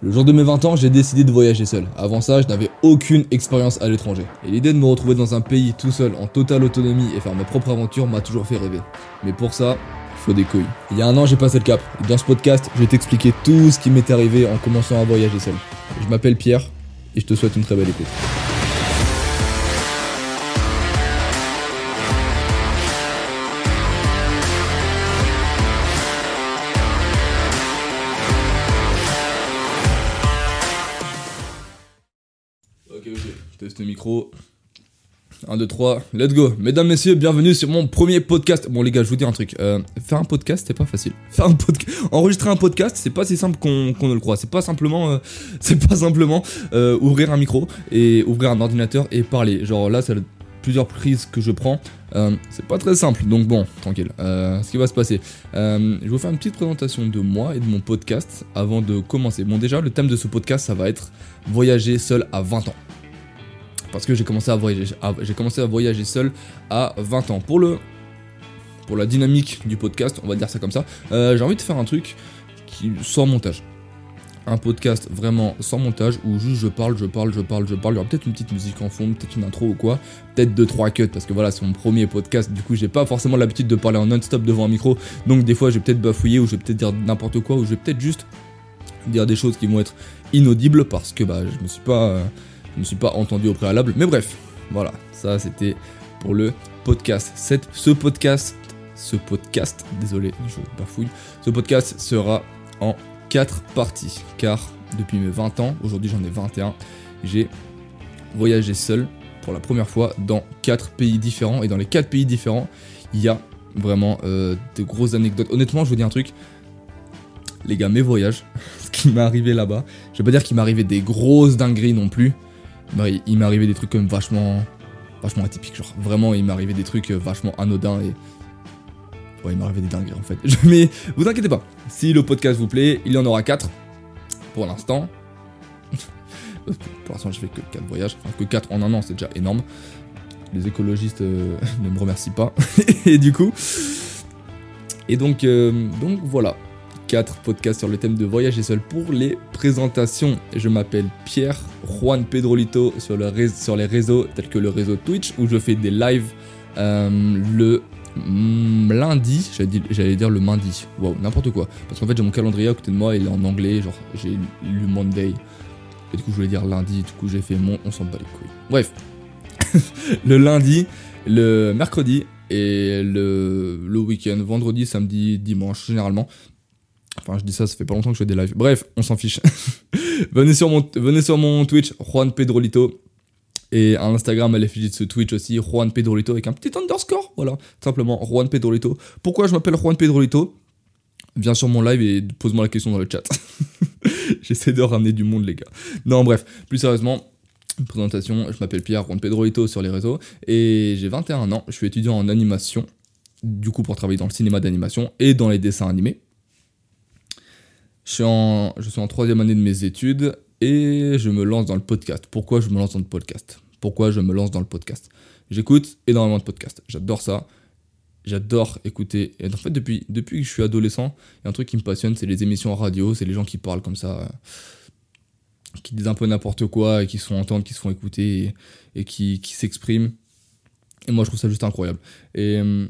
Le jour de mes 20 ans, j'ai décidé de voyager seul. Avant ça, je n'avais aucune expérience à l'étranger. Et l'idée de me retrouver dans un pays tout seul, en totale autonomie et faire mes propres aventures m'a toujours fait rêver. Mais pour ça, faut des couilles. Il y a un an, j'ai passé le cap. Dans ce podcast, je vais t'expliquer tout ce qui m'est arrivé en commençant à voyager seul. Je m'appelle Pierre et je te souhaite une très belle écoute. Micro. 1, 2, 3, let's go. Mesdames, messieurs, bienvenue sur mon premier podcast. Bon, les gars, je vous dis un truc. Euh, faire un podcast, c'est pas facile. Faire un podcast, enregistrer un podcast, c'est pas si simple qu'on ne le croit. C'est pas simplement, euh, pas simplement euh, ouvrir un micro et ouvrir un ordinateur et parler. Genre là, c'est plusieurs prises que je prends. C'est pas très simple, donc bon, tranquille. Ce qui va se passer, je vais vous faire une petite présentation de moi et de mon podcast avant de commencer. Bon, déjà, le thème de ce podcast, ça va être voyager seul à 20 ans parce que j'ai commencé à voyager j'ai commencé à voyager seul à 20 ans. Pour le pour la dynamique du podcast on va dire ça comme ça euh, j'ai envie de faire un truc sans montage. Un podcast vraiment sans montage où juste je parle je parle je parle je parle. Il y aura peut-être une petite musique en fond peut-être une intro ou quoi. Peut-être deux trois cuts parce que voilà c'est mon premier podcast. Du coup j'ai pas forcément l'habitude de parler en non-stop devant un micro. Donc des fois je vais peut-être bafouiller ou je vais peut-être dire n'importe quoi ou je vais peut-être juste dire des choses qui vont être inaudibles parce que bah je me suis pas euh, je me suis pas entendu au préalable. Mais bref, voilà, ça c'était pour le podcast. Cette- ce podcast, ce podcast, désolé, je bafouille, ce podcast sera en quatre parties. Car depuis mes 20 ans, aujourd'hui j'en ai 21, j'ai voyagé seul pour la première fois dans quatre pays différents. Et dans les quatre pays différents, il y a vraiment euh, de grosses anecdotes. Honnêtement, je vous dis un truc. Les gars, mes voyages, ce qui m'est arrivé là-bas, je vais pas dire qu'il m'est arrivé des grosses dingueries non plus, bah, il- arrivé des trucs comme vachement vachement atypiques genre vraiment il arrivé des trucs euh, vachement anodins et ouais il arrivé des dingueries en fait. Mais vous inquiétez pas. Si le podcast vous plaît il y en aura 4 pour l'instant. Pour l'instant je fais que 4 voyages. Enfin que 4 en un an c'est déjà énorme. Les écologistes euh, ne me remercient pas. Et du coup. Et donc euh, donc voilà 4 podcasts sur le thème de voyager seul pour les présentations. Je m'appelle Pierre Juan Pedrolito sur, le sur les réseaux tels que le réseau Twitch où je fais des lives euh, le lundi, j'allais dire, le mardi, wow, n'importe quoi. Parce qu'en fait j'ai mon calendrier à côté de moi, il est en anglais, genre j'ai lu Monday. Et du coup je voulais dire lundi, du coup j'ai fait mon, on s'en bat les couilles. Bref, le lundi, le mercredi et le, le week-end, vendredi, samedi, dimanche généralement. Enfin, je dis ça, ça fait pas longtemps que je fais des lives. Bref, on s'en fiche. venez, sur mon, venez sur mon Twitch, Juan Pedrolito. Et à Instagram, à l'effigie de ce Twitch aussi, Juan Pedrolito avec un petit underscore. Voilà, simplement, Juan Pedrolito. Pourquoi je m'appelle Juan Pedrolito Viens sur mon live et pose-moi la question dans le chat. J'essaie de ramener du monde, les gars. Non, bref, plus sérieusement, présentation, je m'appelle Pierre Juan Pedrolito sur les réseaux. Et j'ai 21 ans, je suis étudiant en animation. Du coup, pour travailler dans le cinéma d'animation et dans les dessins animés. Je suis, en, je suis en troisième année de mes études et je me lance dans le podcast. Pourquoi je me lance dans le podcast? Pourquoi je me lance dans le podcast? J'écoute énormément de podcasts. J'adore ça. J'adore écouter. Et en fait, depuis, depuis que je suis adolescent, il y a un truc qui me passionne, c'est les émissions radio, c'est les gens qui parlent comme ça, euh, qui disent un peu n'importe quoi et qui se font entendre, qui se font écouter et, et qui, qui s'expriment. Et moi, je trouve ça juste incroyable. Et hum,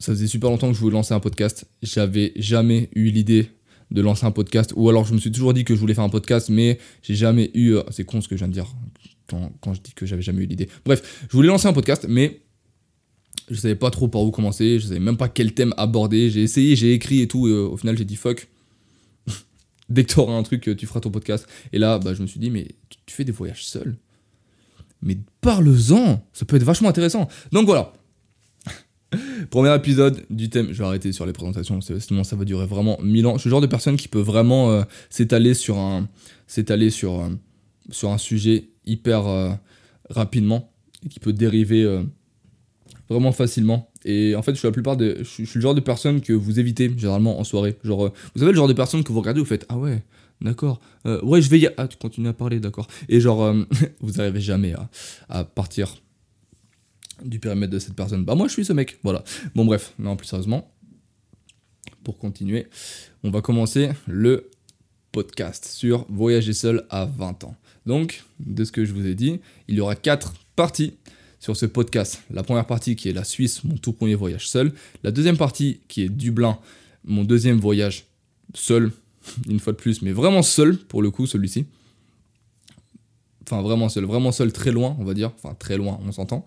ça faisait super longtemps que je voulais lancer un podcast. J'avais jamais eu l'idée de lancer un podcast. Ou alors je me suis toujours dit que je voulais faire un podcast, mais j'ai jamais eu. euh, C'est con ce que je viens de dire quand, je dis que j'avais jamais eu l'idée. Bref, je voulais lancer un podcast, mais je savais pas trop par où commencer. Je savais même pas quel thème aborder. J'ai essayé, j'ai écrit et tout. Et euh, au final, j'ai dit fuck. Dès que tu auras un truc, euh, tu feras ton podcast. Et là, bah, je me suis dit, mais tu, tu fais des voyages seul. Mais parle-en, ça peut être vachement intéressant. Donc voilà, Premier épisode du thème, je vais arrêter sur les présentations, sinon ça va durer vraiment mille ans. Je suis le genre de personne qui peut vraiment euh, s'étaler sur un, sur, euh, sur un sujet hyper euh, rapidement et qui peut dériver vraiment facilement. Et en fait, je suis la plupart je suis, le genre de personne que vous évitez généralement en soirée. Genre, vous savez le genre de personne que vous regardez, vous faites ah ouais, d'accord, ouais je vais y, ah tu continues à parler, d'accord. Et genre, vous n'arrivez jamais à partir du périmètre de cette personne. Bah moi je suis ce mec, voilà. Bon bref, non plus sérieusement, pour continuer, on va commencer le podcast sur voyager seul à 20 ans. Donc, de ce que je vous ai dit, il y aura quatre parties sur ce podcast. La première partie qui est la Suisse, mon tout premier voyage seul. La deuxième partie qui est Dublin, mon deuxième voyage seul, une fois de plus, mais vraiment seul pour le coup celui-ci. Enfin vraiment seul, vraiment seul, très loin on va dire, enfin très loin on s'entend.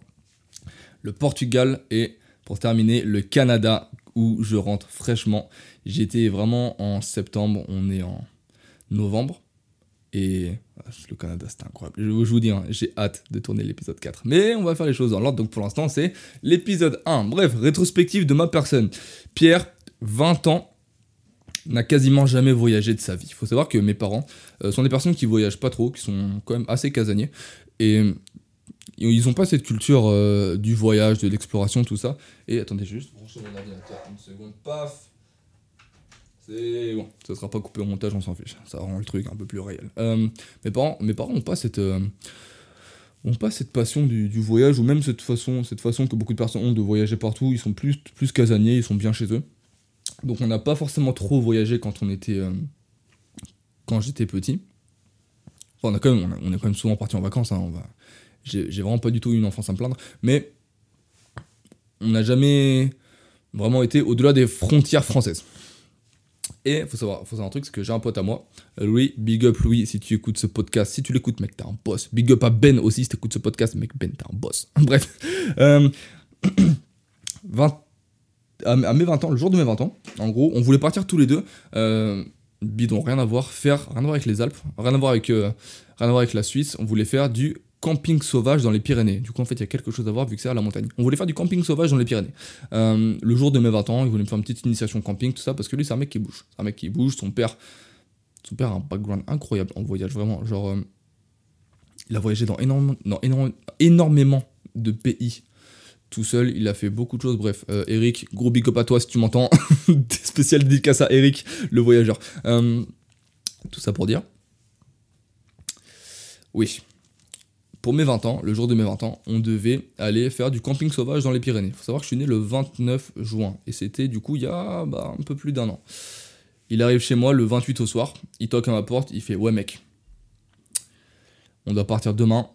Le Portugal et pour terminer le Canada où je rentre fraîchement. J'étais vraiment en septembre, on est en novembre. Et ah, le Canada, c'était incroyable. Je, vous dis, hein, j'ai hâte de tourner l'épisode 4. Mais on va faire les choses dans l'ordre. Donc pour l'instant, c'est l'épisode 1. Bref, rétrospective de ma personne. Pierre, 20 ans, n'a quasiment jamais voyagé de sa vie. Il faut savoir que mes parents euh, sont des personnes qui voyagent pas trop, qui sont quand même assez casaniers. Et ils n'ont pas cette culture euh, du voyage, de l'exploration, tout ça. Et attendez, juste brancher mon une seconde, paf c'est bon, ça sera pas coupé au montage, on s'en fiche. Ça rend le truc un peu plus réel. Euh, mes parents, mes parents ont pas cette, euh, ont pas cette passion du, voyage ou même cette façon, cette façon que beaucoup de personnes ont de voyager partout. Ils sont plus, plus casaniers, ils sont bien chez eux. Donc on n'a pas forcément trop voyagé quand on était, quand j'étais petit. On a quand même, on, est quand même souvent parti en vacances. Hein, on va, j'ai, vraiment pas du tout eu une enfance à me plaindre, mais on n'a jamais vraiment été au-delà des frontières françaises. Et faut savoir, faut savoir un truc, c'est que j'ai un pote à moi, Louis, big up Louis, si tu écoutes ce podcast, si tu l'écoutes, mec, t'es un boss. Big up à Ben aussi, si tu écoutes ce podcast, mec, Ben, t'es un boss. Bref. Euh, 20, à, mes 20 ans, le jour de mes 20 ans, en gros, on voulait partir tous les deux. Euh, bidon, rien à voir, faire, rien à voir avec les Alpes, rien à voir avec, euh, rien à voir avec la Suisse. On voulait faire du camping sauvage dans les Pyrénées. Du coup, en fait, il y a quelque chose à voir vu que c'est à la montagne. On voulait faire du camping sauvage dans les Pyrénées. Euh, le jour de mes 20 ans, il voulait me faire une petite initiation camping, tout ça, parce que lui, c'est un mec qui bouge. C'est un mec qui bouge. Son père, son père a un background incroyable en voyage, vraiment. Genre, euh, il a voyagé dans énormément, énormément de pays tout seul. Il a fait beaucoup de choses. Bref, euh, Eric, gros big up à toi si tu m'entends. Spécial dédicace à Eric, le voyageur. tout ça pour dire. Oui, pour mes 20 ans, le jour de mes 20 ans, on devait aller faire du camping sauvage dans les Pyrénées. Il faut savoir que je suis né le 29 juin. Et c'était du coup il y a bah, un peu plus d'un an. Il arrive chez moi le 28 au soir. Il toque à ma porte. Il fait Ouais, mec, on doit partir demain.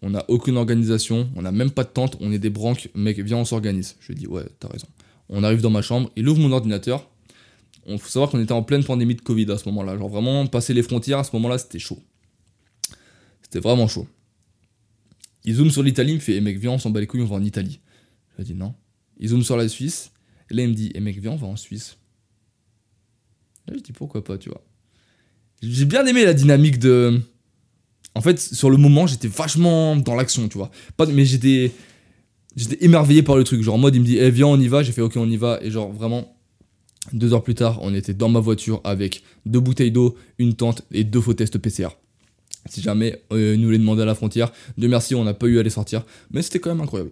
On n'a aucune organisation. On n'a même pas de tente. On est des branques. Mec, viens, on s'organise. Je lui dis Ouais, t'as raison. On arrive dans ma chambre. Il ouvre mon ordinateur. Il faut savoir qu'on était en pleine pandémie de Covid à ce moment-là. Genre vraiment, passer les frontières à ce moment-là, c'était chaud. C'était vraiment chaud. Il zoome sur l'Italie, il me fait Eh mec, viens, on s'en bat les couilles, on va en Italie. Je lui dis Non. Il zoome sur la Suisse, là il me dit Eh mec, viens, on va en Suisse. Là, je dis Pourquoi pas, tu vois. J'ai bien aimé la dynamique de. En fait, sur le moment, j'étais vachement dans l'action, tu vois. Mais j'étais. J'étais émerveillé par le truc. Genre en mode, il me dit Eh viens, on y va. J'ai fait Ok, on y va. Et genre vraiment. Deux heures plus tard, on était dans ma voiture avec deux bouteilles d'eau, une tente et deux faux tests PCR. Si jamais euh, nous les demandé à la frontière. De merci, on n'a pas eu à les sortir. Mais c'était quand même incroyable.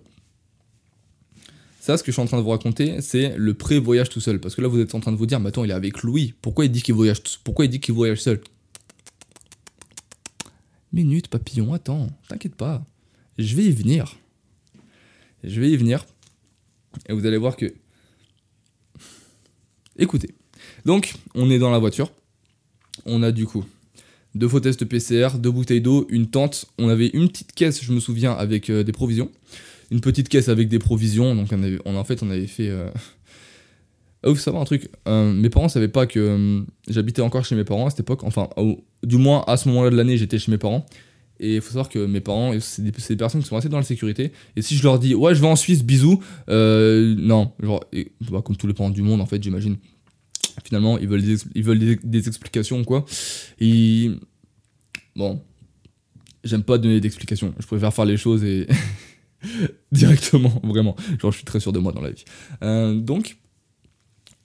Ça, ce que je suis en train de vous raconter, c'est le pré-voyage tout seul. Parce que là, vous êtes en train de vous dire, mais attends, il est avec Louis. Pourquoi il dit qu'il voyage, pourquoi il dit qu'il voyage seul? Minute, papillon, attends, t'inquiète pas. Je vais y venir. Je vais y venir. Et vous allez voir que. Écoutez. Donc, on est dans la voiture. On a du coup deux faux tests PCR, deux bouteilles d'eau, une tente. On avait une petite caisse, je me souviens, avec euh, des provisions. Une petite caisse avec des provisions. Donc on avait, en fait, on avait fait. Euh... Ah, vous savez un truc, euh, mes parents savaient pas que euh, j'habitais encore chez mes parents à cette époque. Enfin, du moins à ce moment-là de l'année, j'étais chez mes parents. Et il faut savoir que mes parents, c'est des, personnes qui sont assez dans la sécurité. Et si je leur dis, ouais, je vais en Suisse, bisous, non, genre, bah, comme tous les parents du monde, en fait, j'imagine finalement, ils veulent des, ils veulent des, explications, quoi. Et bon, j'aime pas donner d'explications. Je préfère faire les choses et directement, vraiment. Genre, je suis très sûr de moi dans la vie. Euh, donc,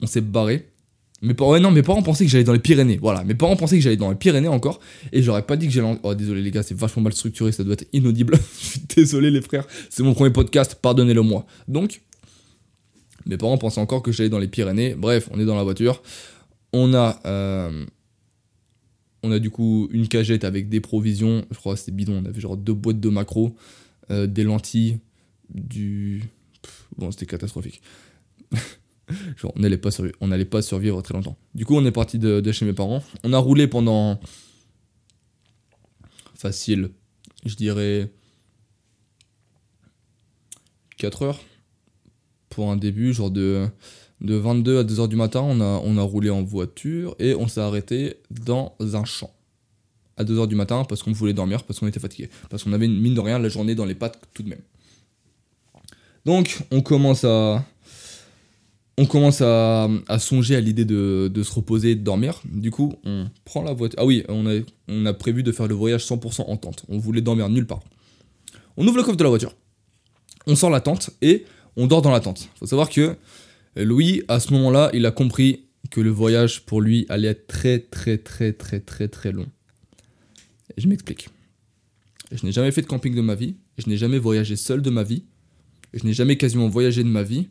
on s'est barré. Mes parents, non, mes parents pensaient que j'allais dans les Pyrénées. Voilà, mes parents pensaient que j'allais dans les Pyrénées encore. Et j'aurais pas dit que j'allais. Oh, désolé les gars, c'est vachement mal structuré, ça doit être inaudible. désolé les frères, c'est mon premier podcast, pardonnez-le moi. Donc, mes parents pensaient encore que j'allais dans les Pyrénées. Bref, on est dans la voiture. On a, euh, on a du coup une cagette avec des provisions. Je crois que c'était bidon. On avait genre deux boîtes de macro, euh, des lentilles, du. bon, c'était catastrophique. Genre, on n'allait pas, survivre, pas survivre très longtemps. Du coup, on est parti de, de chez mes parents. On a roulé pendant. Facile, je dirais. 4 heures. Pour un début, genre de, de 22 à 2 heures du matin, on a, roulé en voiture et on s'est arrêté dans un champ. À 2 heures du matin parce qu'on voulait dormir, parce qu'on était fatigué. Parce qu'on avait une mine de rien la journée dans les pattes tout de même. Donc, on commence à, on commence à, songer à l'idée de, de, se reposer et de dormir. Du coup, on prend la voiture. Ah oui, on a, on a prévu de faire le voyage 100% en tente. On voulait dormir nulle part. On ouvre le coffre de la voiture. On sort la tente et on dort dans la tente. Faut savoir que Louis, à ce moment-là, il a compris que le voyage pour lui allait être très très très très très très long. Je m'explique. Je n'ai jamais fait de camping de ma vie. Je n'ai jamais voyagé seul de ma vie. Je n'ai jamais quasiment voyagé de ma vie.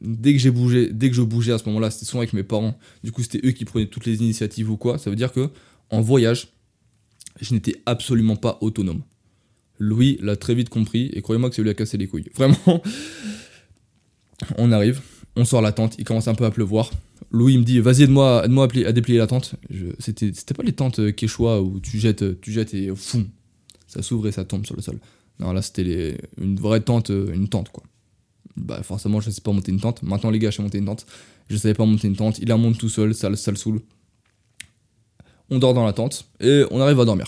Dès que j'ai bougé, dès que je bougeais à ce moment-là, c'était souvent avec mes parents. Du coup, c'était eux qui prenaient toutes les initiatives ou quoi. Ça veut dire que en voyage, je n'étais absolument pas autonome. Louis l'a très vite compris et croyez-moi que ça lui a cassé les couilles. Vraiment. On arrive, on sort la tente, il commence un peu à pleuvoir. Louis me dit vas-y aide-moi aide à, à, déplier la tente. C'était pas les tentes Quechua où tu jettes, tu jettes et fou, ça s'ouvre et ça tombe sur le sol. Non là c'était une vraie tente, une tente quoi. Bah forcément je sais pas monter une tente. Maintenant les gars je sais monter une tente. Je savais pas monter une tente, il la monte tout seul, ça, ça le saoule. On dort dans la tente et on arrive à dormir.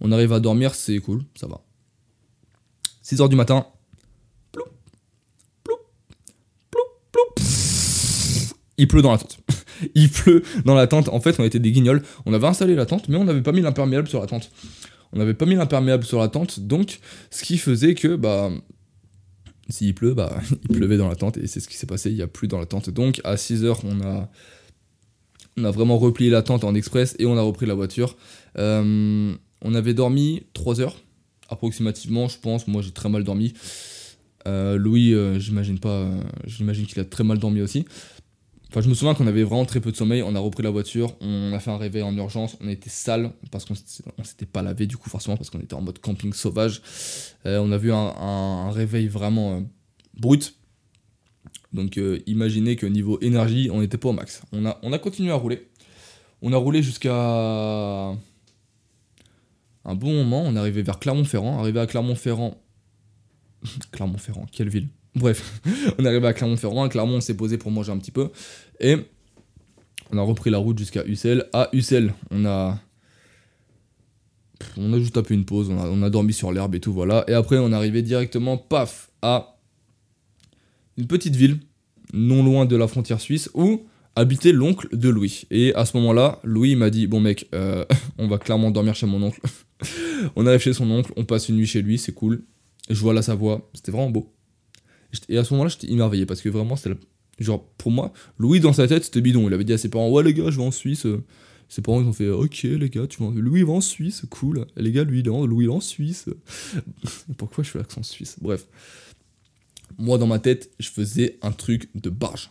On arrive à dormir, c'est cool, ça va. 6h du matin. Ploup, ploup, ploup, ploup. Il pleut dans la tente. Il pleut dans la tente. En fait, on était des guignols. On avait installé la tente, mais on n'avait pas mis l'imperméable sur la tente. On n'avait pas mis l'imperméable sur la tente, donc ce qui faisait que, bah, s'il pleut, bah, il pleuvait dans la tente, et c'est ce qui s'est passé, il n'y a plus dans la tente. Donc à 6h, on a, on a vraiment replié la tente en express, et on a repris la voiture. Euh, on avait dormi 3 heures, approximativement, je pense. Moi, j'ai très mal dormi. Euh, Louis, euh, j'imagine pas, euh, j'imagine qu'il a très mal dormi aussi. Enfin, je me souviens qu'on avait vraiment très peu de sommeil. On a repris la voiture, on a fait un réveil en urgence. On était sale parce qu'on s'était pas lavé, du coup, forcément, parce qu'on était en mode camping sauvage. on a vu un, réveil vraiment brut. Donc, imaginez que niveau énergie, on n'était pas au max. On a, on a continué à rouler. On a roulé jusqu'à un bon moment. On arrivé vers Clermont-Ferrand. Arrivé à Clermont-Ferrand. Clermont-Ferrand, quelle ville. Bref, on est arrivé à Clermont-Ferrand. Clermont, on s'est posé pour manger un petit peu. Et on a repris la route jusqu'à Ussel. À Ussel, on a. On a juste tapé une pause, on a, dormi sur l'herbe et tout, voilà. Et après, on arrivé directement, paf, à une petite ville, non loin de la frontière suisse, où habitait l'oncle de Louis. Et à ce moment-là, Louis m'a dit Bon, mec, euh, on va clairement dormir chez mon oncle. on arrive chez son oncle, on passe une nuit chez lui, c'est cool. Je vois là sa voix, c'était vraiment beau. Et à ce moment-là, j'étais émerveillé parce que vraiment, c'était genre pour moi, Louis dans sa tête, c'était bidon. Il avait dit à ses parents Ouais, les gars, je vais en Suisse. Ses parents, ils ont fait Ok, les gars, tu vas Louis va en Suisse, cool. Les gars, lui, non, Louis il est en Suisse. Pourquoi je fais l'accent suisse? Bref. Moi, dans ma tête, je faisais un truc de barge.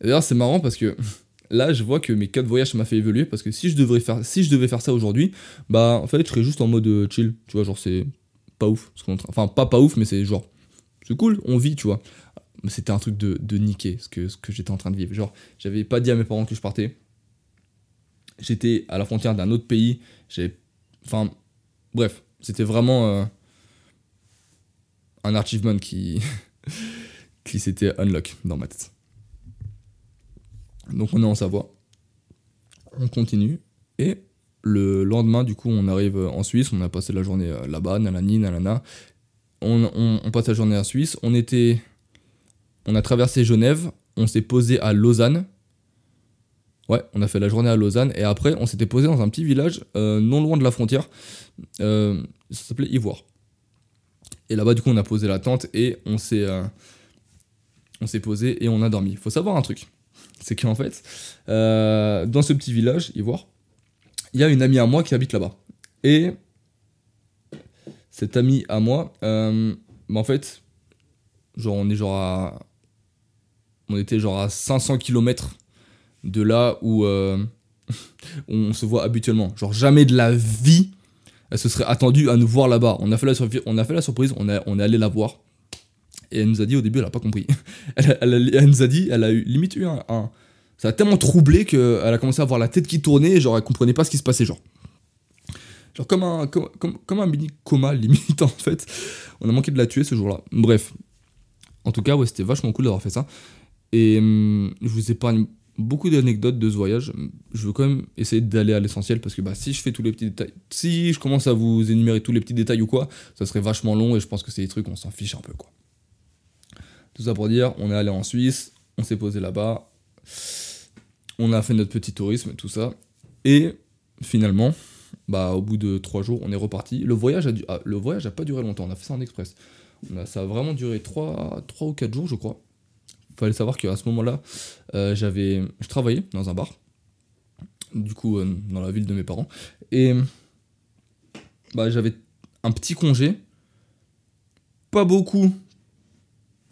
D'ailleurs, c'est marrant parce que là, je vois que mes quatre voyages, ça m'a fait évoluer. Parce que si je, devrais faire, si je devais faire ça aujourd'hui, bah, en fait, je serais juste en mode euh, chill. Tu vois, genre, c'est pas ouf. Enfin, pas pas ouf, mais c'est genre, c'est cool, on vit, tu vois. C'était un truc de, de ce que, ce j'étais en train de vivre. Genre, j'avais pas dit à mes parents que je partais. J'étais à la frontière d'un autre pays. J'ai. Enfin, bref, c'était vraiment euh, un achievement qui, qui s'était unlock dans ma tête. Donc on est en Savoie. On continue. Et le lendemain, du coup, on arrive en Suisse. On a passé la journée euh, là-bas, nanani, nanana. On, passe la journée en Suisse. On était. On a traversé Genève. On s'est posé à Lausanne. Ouais, on a fait la journée à Lausanne. Et après, on s'était posé dans un petit village euh, non loin de la frontière. Euh, ça s'appelait Ivoire. Et là-bas, du coup, on a posé la tente et on s'est. on s'est posé et on a dormi. Faut savoir un truc c'est qu'en fait, euh, dans ce petit village, Ivoire, il y a une amie à moi qui habite là-bas. Et cette amie à moi, euh, bah, en fait, genre on est genre à, on était genre à 500 km de là où euh, on se voit habituellement. Genre jamais de la vie, elle se serait attendue à nous voir là-bas. On a fait la, surprise, on est allé la voir. Et elle nous a dit au début, elle a pas compris. Elle, nous a dit, elle a eu limite eu un. ça a tellement troublé qu'elle a commencé à avoir la tête qui tournait, genre elle comprenait pas ce qui se passait, genre. Genre comme un, comme, comme, comme un mini coma, limite en fait. On a manqué de la tuer ce jour-là. Bref. En tout cas, ouais, c'était vachement cool d'avoir fait ça. Et hum, je vous épargne beaucoup d'anecdotes de ce voyage. Je veux quand même essayer d'aller à l'essentiel parce que bah, si je fais tous les petits détails, si je commence à vous énumérer tous les petits détails ou quoi, ça serait vachement long et je pense que c'est des trucs, on s'en fiche un peu quoi. Tout ça pour dire, on est allé en Suisse, on s'est posé là-bas, on a fait notre petit tourisme, tout ça. Et finalement, bah, au bout de trois jours, on est reparti. Le voyage a, du- ah, le voyage a pas duré longtemps, on a fait ça en express. Ça a vraiment duré 3, trois ou 4 jours, je crois. Fallait savoir qu'à ce moment-là, euh, j'avais, je travaillais dans un bar, du coup, euh, dans la ville de mes parents. Et bah, j'avais un petit congé, pas beaucoup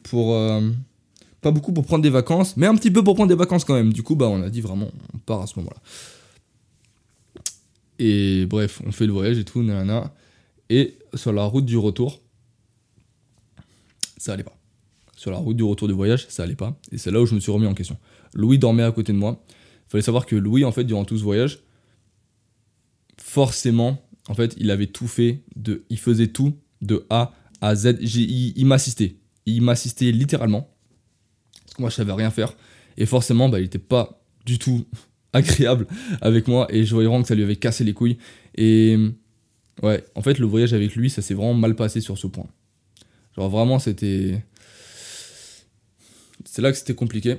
pour. euh, pas beaucoup pour prendre des vacances, mais un petit peu pour prendre des vacances quand même. Du coup, bah, on a dit vraiment, on part à ce moment-là. Et bref, on fait le voyage et tout, nanana. Et sur la route du retour, ça allait pas. Sur la route du retour du voyage, ça allait pas. Et c'est là où je me suis remis en question. Louis dormait à côté de moi. Il fallait savoir que Louis, en fait, durant tout ce voyage, forcément, en fait, il avait tout fait. De, il faisait tout de A à Z. Il m'assistait. Il m'assistait littéralement. Parce que moi, je savais rien faire. Et forcément, bah, il était pas du tout agréable avec moi. Et je voyais vraiment que ça lui avait cassé les couilles. Et ouais, en fait, le voyage avec lui, ça s'est vraiment mal passé sur ce point. Genre, vraiment, c'était. C'est là que c'était compliqué.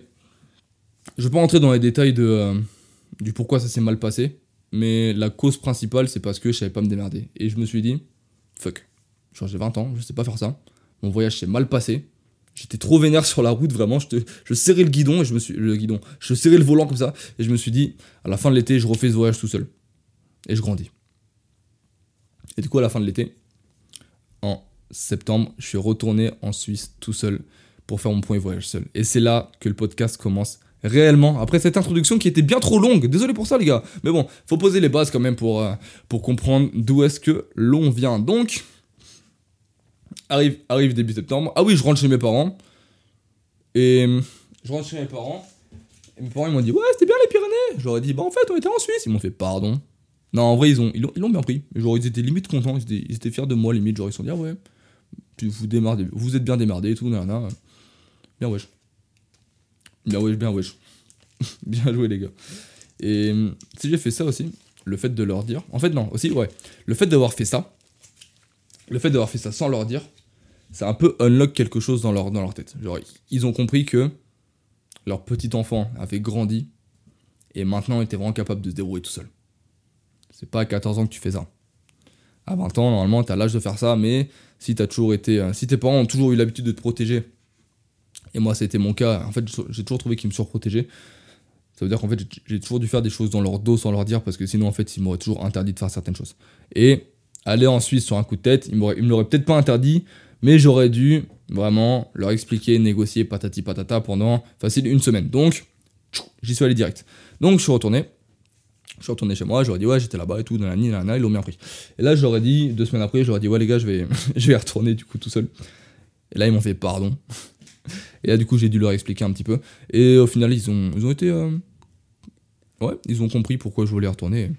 Je vais pas rentrer dans les détails de, euh, du pourquoi ça s'est mal passé, mais la cause principale, c'est parce que je savais pas me démerder. Et je me suis dit, fuck, genre j'ai 20 ans, je sais pas faire ça. Mon voyage s'est mal passé. J'étais trop vénère sur la route, vraiment. Je, serrais le guidon et je me suis. Le guidon. Je serrais le volant comme ça. Et je me suis dit, à la fin de l'été, je refais ce voyage tout seul. Et je grandis. Et du coup, à la fin de l'été, en septembre, je suis retourné en Suisse tout seul pour faire mon premier voyage seul. Et c'est là que le podcast commence réellement. Après cette introduction qui était bien trop longue. Désolé pour ça, les gars. Mais bon, faut poser les bases quand même pour, euh, pour comprendre d'où est-ce que l'on vient. Donc, arrive, arrive début septembre. Ah oui, je rentre chez mes parents. Et je rentre chez mes parents. Et mes parents ils m'ont dit Ouais, c'était bien les Pyrénées. Ai dit Bah en fait, on était en Suisse. Ils m'ont fait Pardon. Non, en vrai, ils ont ils l'ont bien pris. Genre, ils étaient limite contents. Ils étaient, ils étaient fiers de moi, limite. Genre, ils se sont dit Ah ouais, tu vous démerdez, vous êtes bien démerdés et tout. Nanana. Bien wesh. Bien wesh, bien wesh. bien joué, les gars. Et si j'ai fait ça aussi, le fait de leur dire. En fait, non, aussi, ouais. Le fait d'avoir fait ça, le fait d'avoir fait ça sans leur dire, ça un peu unlock quelque chose dans leur, dans leur tête. Genre, ils ont compris que leur petit enfant avait grandi et maintenant était vraiment capable de se débrouiller tout seul. C'est pas à 14 ans que tu fais ça. À 20 ans, normalement, t'as l'âge de faire ça, mais si t'as toujours été. euh, si tes parents ont toujours eu l'habitude de te protéger, et moi, c'était mon cas, en fait, j'ai toujours trouvé qu'ils me surprotégeaient. Ça veut dire qu'en fait, j'ai- toujours dû faire des choses dans leur dos sans leur dire, parce que sinon, en fait, ils m'auraient toujours interdit de faire certaines choses. Et aller en Suisse sur un coup de tête, ils, ils me l'auraient peut-être pas interdit, mais j'aurais dû vraiment leur expliquer, négocier patati patata pendant facile une semaine. Donc, j'y suis allé direct. Donc, je suis retourné. Je suis retourné chez moi, j'aurais dit ouais, j'étais là-bas et tout, nanani, nanana, ils l'ont bien pris. Et là, j'aurais dit, deux semaines après, j'aurais dit ouais, les gars, je vais, je vais retourner du coup tout seul. Et là, ils m'ont fait pardon. Et là, du coup, j'ai dû leur expliquer un petit peu. Et au final, ils ont, ils ont été. euh, Ouais, ils ont compris pourquoi je voulais retourner.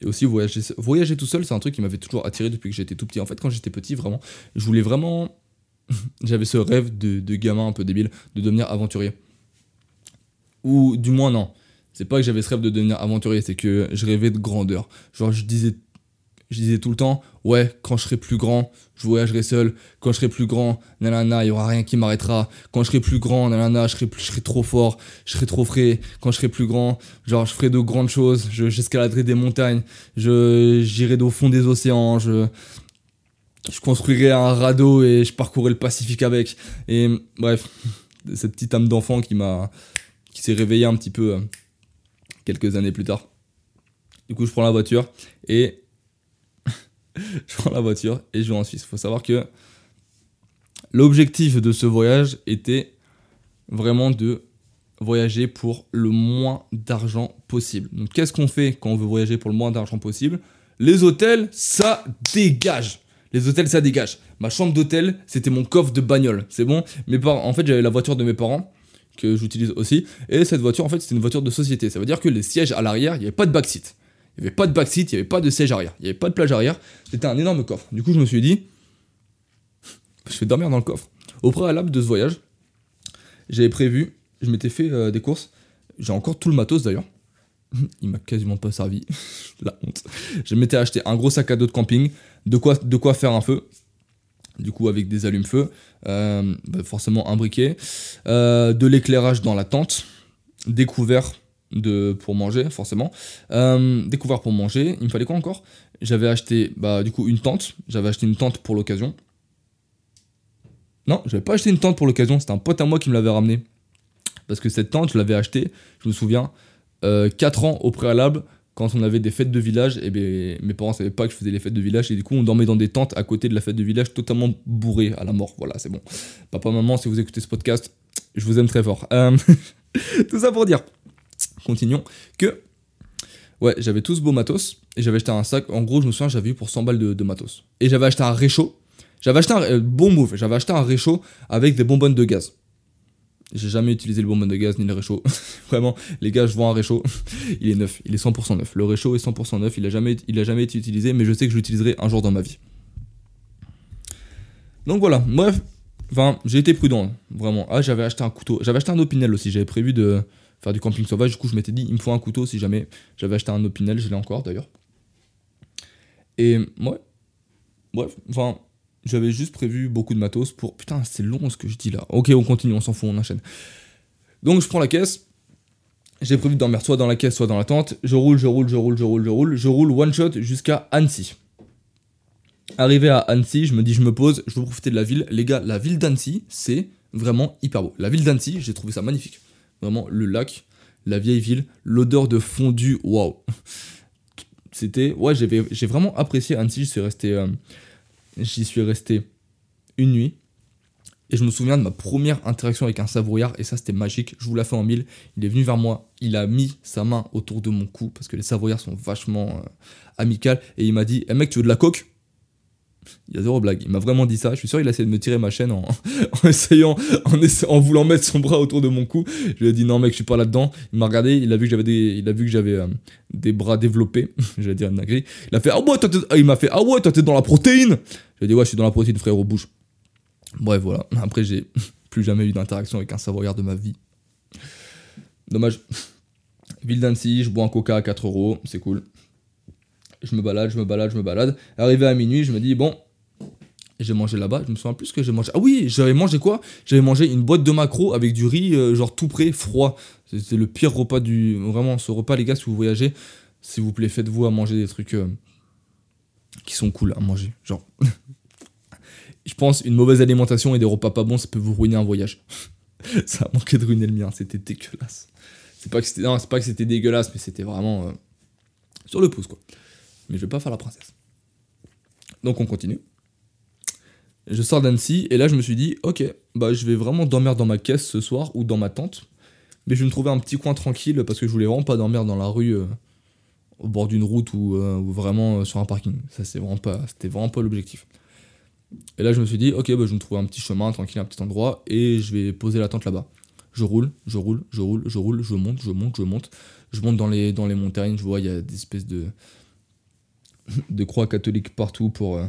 Et aussi, voyager, voyager tout seul, c'est un truc qui m'avait toujours attiré depuis que j'étais tout petit. En fait, quand j'étais petit, vraiment, je voulais vraiment. J'avais ce rêve de, de gamin un peu débile de devenir aventurier. Ou du moins, non. C'est pas que j'avais ce rêve de devenir aventurier, c'est que je rêvais de grandeur. Genre, je disais, je disais tout le temps, ouais, quand je serai plus grand, je voyagerai seul. Quand je serai plus grand, nanana, il y aura rien qui m'arrêtera. Quand je serai plus grand, nanana, je serai, plus- je serai trop fort, je serai trop frais. Quand je serai plus grand, genre, je ferai de grandes choses. Je, j'escaladerai des montagnes. Je, j'irai au fond des océans. Je, je construirai un radeau et je parcourrai le Pacifique avec. Et bref, cette petite âme d'enfant qui m'a, qui s'est réveillée un petit peu euh, quelques années plus tard. Du coup, je prends la voiture et je prends la voiture et je vais en Suisse. Il faut savoir que l'objectif de ce voyage était vraiment de voyager pour le moins d'argent possible. Donc, qu'est-ce qu'on fait quand on veut voyager pour le moins d'argent possible? Les hôtels, ça dégage. Les hôtels, ça dégage. Ma chambre d'hôtel, c'était mon coffre de bagnole. C'est bon? En fait, j'avais la voiture de mes parents que j'utilise aussi. Et cette voiture, en fait, c'était une voiture de société. Ça veut dire que les sièges à l'arrière, il n'y avait pas de backseat. Il n'y avait pas de backseat, il n'y avait pas de siège arrière. Il n'y avait pas de plage arrière. C'était un énorme coffre. Du coup, je me suis dit, je vais dormir dans le coffre. Au préalable de ce voyage, j'avais prévu, je m'étais fait euh, des courses. J'ai encore tout le matos d'ailleurs. Il m'a quasiment pas servi. La honte. Je m'étais acheté un gros sac à dos de camping, de quoi, faire un feu. Du coup, avec des allumes-feu, euh, bah, forcément un briquet, euh, de l'éclairage dans la tente, des couverts de, pour manger, forcément, euh, pour manger. Il me fallait quoi encore? J'avais acheté, bah, du coup, une tente. J'avais acheté une tente pour l'occasion. Non, j'avais pas acheté une tente pour l'occasion. C'était un pote à moi qui me l'avait ramené. Parce que cette tente, je l'avais achetée, je me souviens, 4 ans au préalable quand on avait des fêtes de village, et ben, mes parents savaient pas que je faisais les fêtes de village, et du coup, on dormait dans des tentes à côté de la fête de village, totalement bourré à la mort. Voilà, c'est bon. Papa, maman, si vous écoutez ce podcast, je vous aime très fort. Euh, tout ça pour dire, continuons, que, ouais, j'avais tout ce beau matos, et j'avais acheté un sac, en gros, je me souviens, j'avais eu pour 100 balles de, matos. Et j'avais acheté un réchaud, j'avais acheté un euh, bon move, j'avais acheté un réchaud avec des bonbonnes de gaz. J'ai jamais utilisé le bonbonne de gaz ni le réchaud. Vraiment, les gars, je vois un réchaud. il est neuf, il est 100% neuf. Le réchaud est 100% neuf, il a, jamais, il a jamais été utilisé, mais je sais que je l'utiliserai un jour dans ma vie. Donc voilà, bref, enfin, j'ai été prudent, vraiment. Ah, j'avais acheté un couteau. J'avais acheté un opinel aussi, j'avais prévu de faire du camping sauvage. Du coup, je m'étais dit, il me faut un couteau si jamais. J'avais acheté un opinel, je l'ai encore d'ailleurs. Et ouais, bref, enfin, j'avais juste prévu beaucoup de matos pour. Putain, c'est long ce que je dis là. Ok, on continue, on s'en fout, on enchaîne. Donc je prends la caisse. J'ai prévu de dormir soit dans la caisse, soit dans la tente. Je roule, je roule, je roule, je roule, je roule. Je roule one shot jusqu'à Annecy. Arrivé à Annecy, je me dis, je me pose, je veux profiter de la ville. Les gars, la ville d'Annecy, c'est vraiment hyper beau. La ville d'Annecy, j'ai trouvé ça magnifique. Vraiment, le lac, la vieille ville, l'odeur de fondu, waouh. C'était, ouais, j'ai vraiment apprécié Annecy. Je suis resté. Euh, J'y suis resté une nuit. Et je me souviens de ma première interaction avec un Savoyard, et ça c'était magique. Je vous la fais en mille. Il est venu vers moi, il a mis sa main autour de mon cou, parce que les Savoyards sont vachement euh, amicales, et il m'a dit Eh mec, tu veux de la coke? Il y a zéro blague. Il m'a vraiment dit ça. Je suis sûr qu'il a essayé de me tirer ma chaîne en, essayant, en, voulant mettre son bras autour de mon cou. Je lui ai dit non mec, je suis pas là-dedans. Il m'a regardé, il a vu que j'avais des, euh, bras développés. J'allais dire nagri. Il a fait ah ouais, ah, il m'a fait ah ouais, toi t'es dans la protéine. Je lui ai dit ouais, je suis dans la protéine frère, au bouge. Bref voilà. Après j'ai plus jamais eu d'interaction avec un savoyard de ma vie. Dommage. Ville d'Annecy, je bois un coca à 4 euros, c'est cool je me balade, je me balade, je me balade. Arrivé à minuit, je me dis, bon, j'ai mangé là-bas, je me souviens plus que j'ai mangé. Ah oui, j'avais mangé quoi? J'avais mangé une boîte de macro avec du riz, euh, genre tout prêt, froid. C'était le pire repas du. Vraiment, ce repas, les gars, si vous voyagez, s'il vous plaît, faites-vous à manger des trucs euh, qui sont cool à manger. Genre. je pense une mauvaise alimentation et des repas pas bons, ça peut vous ruiner un voyage. ça a manqué de ruiner le mien, c'était dégueulasse. C'est pas que c'était, c'est pas que c'était dégueulasse, mais c'était vraiment euh, sur le pouce, quoi mais je vais pas faire la princesse. Donc on continue. Je sors d'Annecy et là je me suis dit, ok, bah je vais vraiment dormir dans ma caisse ce soir ou dans ma tente. Mais je vais me trouver un petit coin tranquille parce que je voulais vraiment pas dormir dans la rue euh, au bord d'une route ou, euh, vraiment euh, sur un parking. Ça c'est vraiment pas, c'était vraiment pas l'objectif. Et là je me suis dit, ok, bah, je vais me trouver un petit chemin tranquille, un petit endroit et je vais poser la tente là-bas. Je roule, je roule, je roule, je roule, je monte, je monte, je monte. Je monte dans les, dans les montagnes, je vois, il y a des espèces de, de croix catholiques partout pour, euh,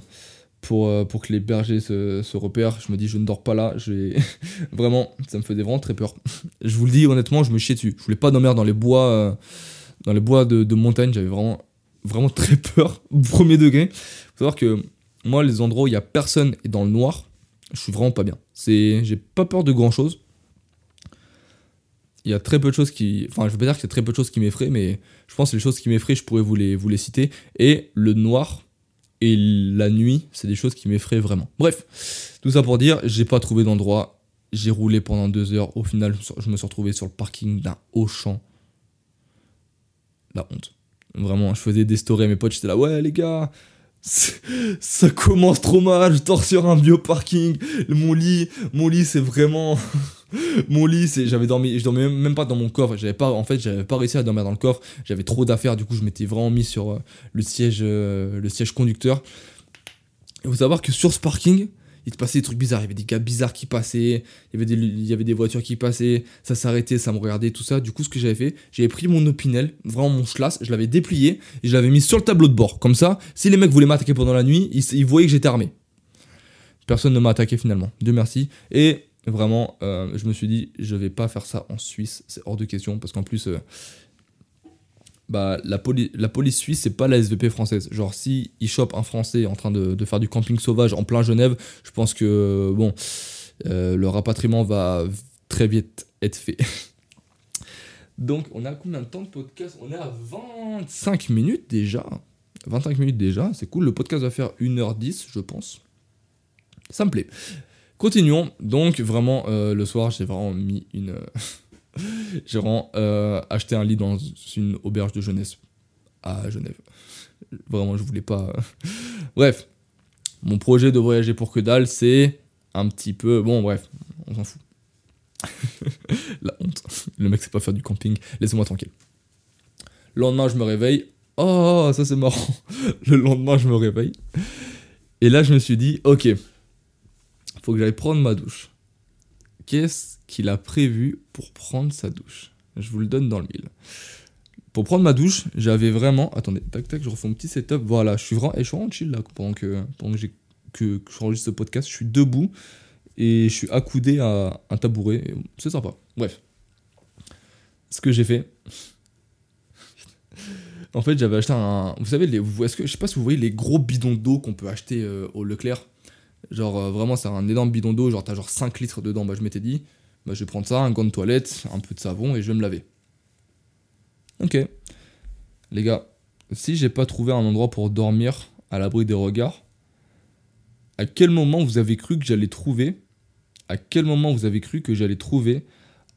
pour, euh, pour que les bergers se, repèrent. Je me dis, je ne dors pas là. Vraiment, ça me faisait vraiment très peur. je vous le dis honnêtement, je me chiais dessus. Je voulais pas dormir dans les bois, euh, dans les bois de, montagne. J'avais vraiment, vraiment très peur, premier degré. Faut savoir que moi, les endroits où il y a personne et dans le noir, je suis vraiment pas bien. C'est, j'ai pas peur de grand chose il y a très peu de choses qui. Enfin, je veux pas dire qu'il y a très peu de choses qui m'effraient, mais je pense que les choses qui m'effraient, je pourrais vous les, citer. Et le noir et la nuit, c'est des choses qui m'effraient vraiment. Bref, tout ça pour dire, j'ai pas trouvé d'endroit. J'ai roulé pendant deux heures. Au final, je me suis retrouvé sur le parking d'un Auchan. La honte. Vraiment, je faisais des mes potes, j'étais là, ouais les gars, ça commence trop mal, je dors sur un vieux parking, mon lit, mon lit c'est vraiment mon lit c'est j'avais dormi je dormais même pas dans mon coffre, j'avais pas en fait, j'avais pas réussi à dormir dans le coffre, j'avais trop d'affaires du coup, je m'étais vraiment mis sur euh, le siège euh, le siège conducteur. Il faut savoir que sur ce parking, il se passait des trucs bizarres. Il y avait des gars bizarres qui passaient, il y avait des, il y avait des voitures qui passaient, ça s'arrêtait, ça me regardait, tout ça. Du coup, ce que j'avais fait, j'avais pris mon Opinel, vraiment mon schlass, je l'avais déplié et je l'avais mis sur le tableau de bord. Comme ça, si les mecs voulaient m'attaquer pendant la nuit, ils, ils voyaient que j'étais armé. Personne ne m'a attaqué finalement. Dieu merci. Et vraiment, euh, je me suis dit, je vais pas faire ça en Suisse. C'est hors de question parce qu'en plus, euh, bah, la, la police suisse, c'est pas la SVP française. Genre, si ils chopent un Français en train de, faire du camping sauvage en plein Genève, je pense que, bon, euh, le rapatriement va très vite être fait. Donc, on a combien de temps de podcast? On est à 25 minutes déjà. 25 minutes déjà, c'est cool. Le podcast va faire 1h10, je pense. Ça me plaît. Continuons. Donc, vraiment, euh, le soir, j'ai vraiment mis une. j'ai vraiment euh, acheté un lit dans une auberge de jeunesse à Genève. Vraiment, je voulais pas. bref, mon projet de voyager pour que dalle, c'est un petit peu. Bon, bref, on s'en fout. La honte. Le mec sait pas faire du camping. Laissez-moi tranquille. Le lendemain, je me réveille. Oh, ça c'est marrant. Le lendemain, je me réveille. Et là, je me suis dit, ok, faut que j'aille prendre ma douche. Qu'est-ce qu'il a prévu pour prendre sa douche? Je vous le donne dans le mille. Pour prendre ma douche, j'avais vraiment. Attendez, tac tac, je refais un petit setup. Voilà, je suis vraiment, et je suis vraiment chill là pendant que, pendant que, que j'enregistre ce podcast. Je suis debout et je suis accoudé à un tabouret. C'est sympa. Bref. Ce que j'ai fait. en fait, j'avais acheté un. Vous savez, les, est-ce que, je sais pas si vous voyez les gros bidons d'eau qu'on peut acheter euh, au Leclerc? Genre, euh, vraiment, c'est un énorme bidon d'eau. Genre, t'as genre 5 litres dedans. Bah, je m'étais dit, bah, je vais prendre ça, un gant de toilette, un peu de savon et je vais me laver. Ok. Les gars, si j'ai pas trouvé un endroit pour dormir à l'abri des regards, à quel moment vous avez cru que j'allais trouver À quel moment vous avez cru que j'allais trouver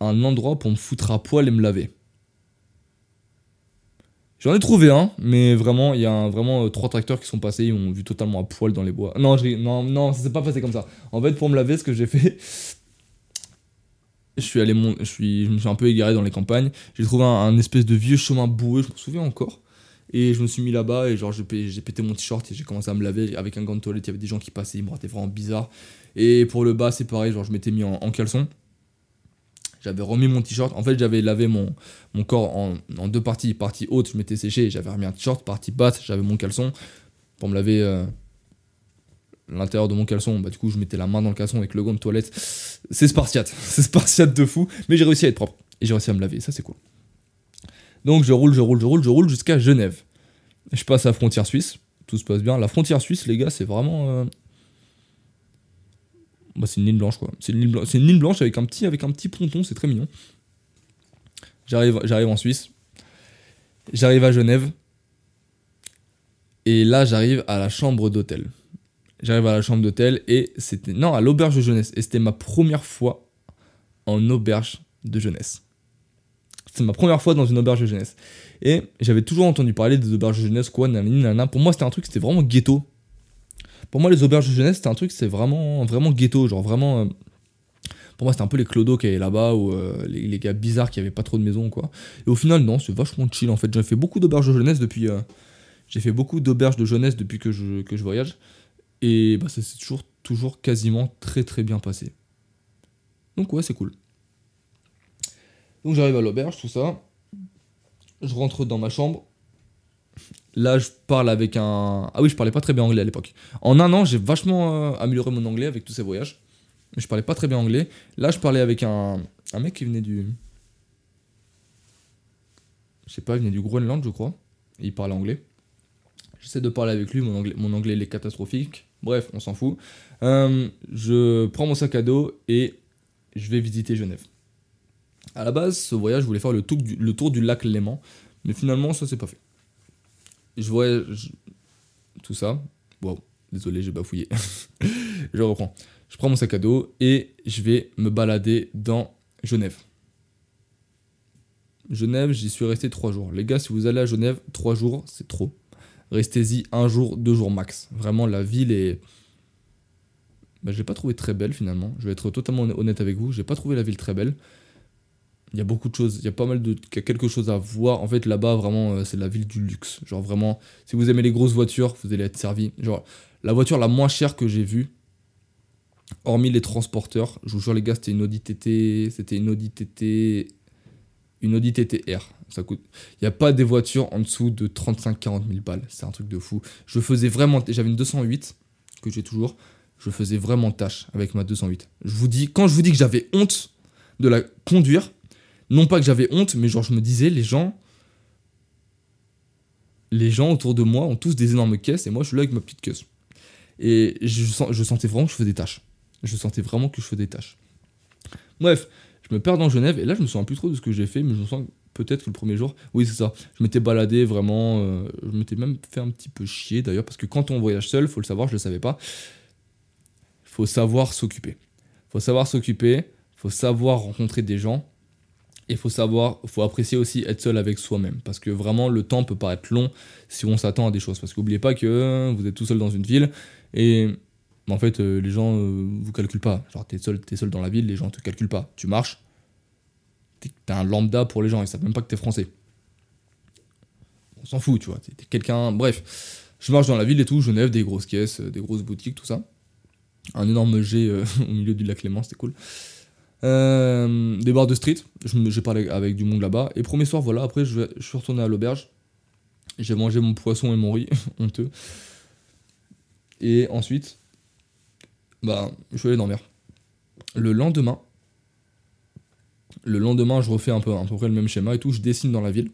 un endroit pour me foutre à poil et me laver? J'en ai trouvé un, mais vraiment, il y a vraiment euh, trois tracteurs qui sont passés, ils m'ont vu totalement à poil dans les bois. Non, non, non, ça s'est pas passé comme ça. En fait, pour me laver, ce que j'ai fait, je suis allé, je suis, me suis un peu égaré dans les campagnes. J'ai trouvé un, espèce de vieux chemin boueux, je me souviens encore. Et je me suis mis là-bas et genre j'ai pété mon t-shirt et j'ai commencé à me laver avec un gant de toilette. Il y avait des gens qui passaient, ils me regardaient vraiment bizarre. Et pour le bas, c'est pareil, genre je m'étais mis en caleçon. J'avais remis mon t-shirt. En fait, j'avais lavé mon, mon corps en, en, deux parties. Partie haute, je m'étais séché, j'avais remis un t-shirt. Partie basse, j'avais mon caleçon pour me laver euh, l'intérieur de mon caleçon. Bah, du coup, je mettais la main dans le caleçon avec le gant de toilette. C'est spartiate. C'est spartiate de fou. Mais j'ai réussi à être propre. Et j'ai réussi à me laver. Ça, c'est cool. Donc, je roule, je roule, je roule, je roule jusqu'à Genève. Je passe à la frontière suisse. Tout se passe bien. La frontière suisse, les gars, c'est vraiment. Euh, bah, c'est une ligne blanche quoi. C'est une, ligne blanche avec un petit, avec un petit ponton, c'est très mignon. J'arrive, j'arrive en Suisse. J'arrive à Genève. Et là, j'arrive à la chambre d'hôtel. J'arrive à la chambre d'hôtel et c'était. Non, à l'auberge de jeunesse. Et c'était ma première fois en auberge de jeunesse. C'était ma première fois dans une auberge de jeunesse. Et j'avais toujours entendu parler des auberges de jeunesse, quoi, nanana. Pour moi, c'était un truc, c'était vraiment ghetto. Pour moi, les auberges de jeunesse, c'était un truc, c'est vraiment, vraiment ghetto. Genre vraiment. Euh, pour moi, c'était un peu les clodos qui avaient là-bas ou euh, les, gars bizarres qui avaient pas trop de maisons, quoi. Et au final, non, c'est vachement chill en fait. J'ai fait beaucoup d'auberges de jeunesse depuis. Euh, j'ai fait beaucoup d'auberges de jeunesse depuis que je, que je voyage. Et bah, ça s'est toujours, toujours quasiment très très bien passé. Donc, ouais, c'est cool. Donc, j'arrive à l'auberge, tout ça. Je rentre dans ma chambre. Là, je parle avec un. Ah oui, je parlais pas très bien anglais à l'époque. En un an, j'ai vachement euh, amélioré mon anglais avec tous ces voyages. Je parlais pas très bien anglais. Là, je parlais avec un, un mec qui venait du. Je sais pas, il venait du Groenland, je crois. Il parlait anglais. J'essaie de parler avec lui, mon anglais, il est catastrophique. Bref, on s'en fout. Euh, je prends mon sac à dos et je vais visiter Genève. À la base, ce voyage, je voulais faire le tour du, le tour du lac Léman. Mais finalement, ça s'est pas fait je vois tout ça. Bon, désolé, j'ai bafouillé. je reprends. Je prends mon sac à dos et je vais me balader dans Genève. Genève, j'y suis resté trois jours. Les gars, si vous allez à Genève, trois jours, c'est trop. Restez-y un jour, deux jours max. Vraiment, la ville est. Bah, je l'ai pas trouvé très belle finalement. Je vais être totalement honnête avec vous. J'ai pas trouvé la ville très belle. Il y a beaucoup de choses, il y a pas mal de il y a quelque chose à voir. En fait, là-bas, vraiment, euh, c'est la ville du luxe. Genre, vraiment, si vous aimez les grosses voitures, vous allez être servi. Genre, la voiture la moins chère que j'ai vue, hormis les transporteurs, je vous jure, les gars, c'était une Audi TT, c'était une Audi TT, une Audi TTR. Ça coûte. Il n'y a pas des voitures en dessous de 35-40 000 balles. C'est un truc de fou. Je faisais vraiment. J'avais une 208 que j'ai toujours. Je faisais vraiment tâche avec ma 208. Je vous dis, quand je vous dis que j'avais honte de la conduire, non pas que j'avais honte, mais genre je me disais, les gens, les gens autour de moi ont tous des énormes caisses et moi je suis là avec ma petite caisse. Et je, je sentais vraiment que je faisais des tâches. Je sentais vraiment que je faisais des tâches. Bref, je me perds dans Genève et là je me sens plus trop de ce que j'ai fait, mais je me sens peut-être que le premier jour, oui c'est ça, je m'étais baladé vraiment, euh, je m'étais même fait un petit peu chier d'ailleurs, parce que quand on voyage seul, faut le savoir, je le savais pas, faut savoir s'occuper. Faut savoir s'occuper, faut savoir rencontrer des gens, il faut savoir, faut apprécier aussi être seul avec soi-même. Parce que vraiment, le temps peut paraître long si on s'attend à des choses. Parce qu'oubliez pas que vous êtes tout seul dans une ville et en fait, euh, les gens euh, vous calculent pas. Genre, t'es seul, es seul dans la ville, les gens te calculent pas. Tu marches, t'es un lambda pour les gens, ils savent même pas que t'es français. On s'en fout, tu vois. T'es quelqu'un. Bref, je marche dans la ville et tout, Genève, des grosses caisses, des grosses boutiques, tout ça. Un énorme jet euh, au milieu du lac Clément, c'était cool. Euh, des bars de street, j'ai parlé avec du monde là-bas. Et premier soir, voilà, après je, suis retourné à l'auberge. J'ai mangé mon poisson et mon riz, honteux. Et ensuite, bah, je suis allé dormir. Le lendemain, le lendemain, je refais un peu à peu près le même schéma et tout. Je dessine dans la ville.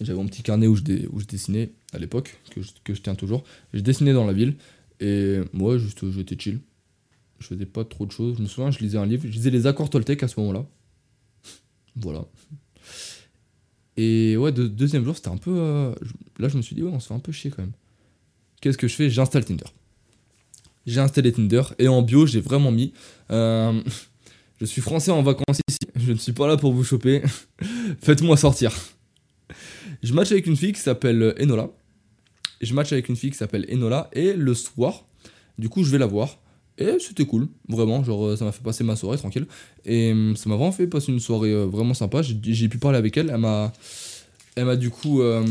J'avais mon petit carnet où je, dessinais à l'époque, que je tiens toujours. Je dessinais dans la ville. Et moi, juste, j'étais chill je faisais pas trop de choses. Je me souviens, je lisais un livre, je lisais les accords Toltec à ce moment-là. voilà. Et ouais, deuxième jour, c'était un peu. Euh, là, je me suis dit, ouais, on se fait un peu chier quand même. Qu'est-ce que je fais? J'installe Tinder. J'ai installé Tinder et en bio, j'ai vraiment mis. Euh, je suis français en vacances ici. Je ne suis pas là pour vous choper. Faites-moi sortir. Je match avec une fille qui s'appelle Enola. Je match avec une fille qui s'appelle Enola. Et le soir, du coup, je vais la voir. Et c'était cool, vraiment, genre euh, ça m'a fait passer ma soirée tranquille. Et hum, ça m'a vraiment fait passer une soirée euh, vraiment sympa. J'ai pu parler avec elle, elle m'a elle m'a du coup euh,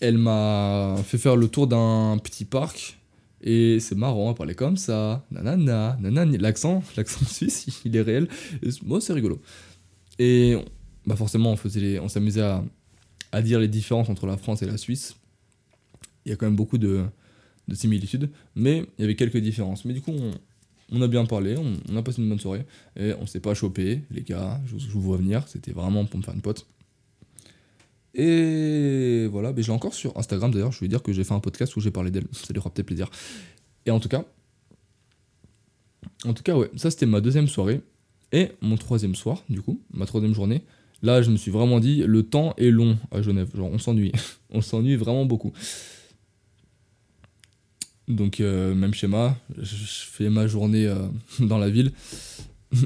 elle m'a fait faire le tour d'un petit parc. Et c'est marrant à parler comme ça. Nanana nanana. L'accent l'accent suisse il est réel. Moi c'est rigolo. Et bah forcément on faisait on s'amusait à, à dire les différences entre la France et la Suisse. Il y a quand même beaucoup de de similitudes, mais il y avait quelques différences. Mais du coup, on, a bien parlé, on, a passé une bonne soirée, et on s'est pas chopé, les gars, je, vous vois venir, c'était vraiment pour me faire une pote. Et voilà, mais j'ai encore sur Instagram d'ailleurs, je vais dire que j'ai fait un podcast où j'ai parlé d'elle, ça lui fera peut-être plaisir. Et en tout cas, en tout cas, ouais, ça c'était ma deuxième soirée. Et mon troisième soir, du coup, ma troisième journée, là je me suis vraiment dit, le temps est long à Genève, genre on s'ennuie, on s'ennuie vraiment beaucoup. Donc, euh, même schéma, je, fais ma journée euh, dans la ville.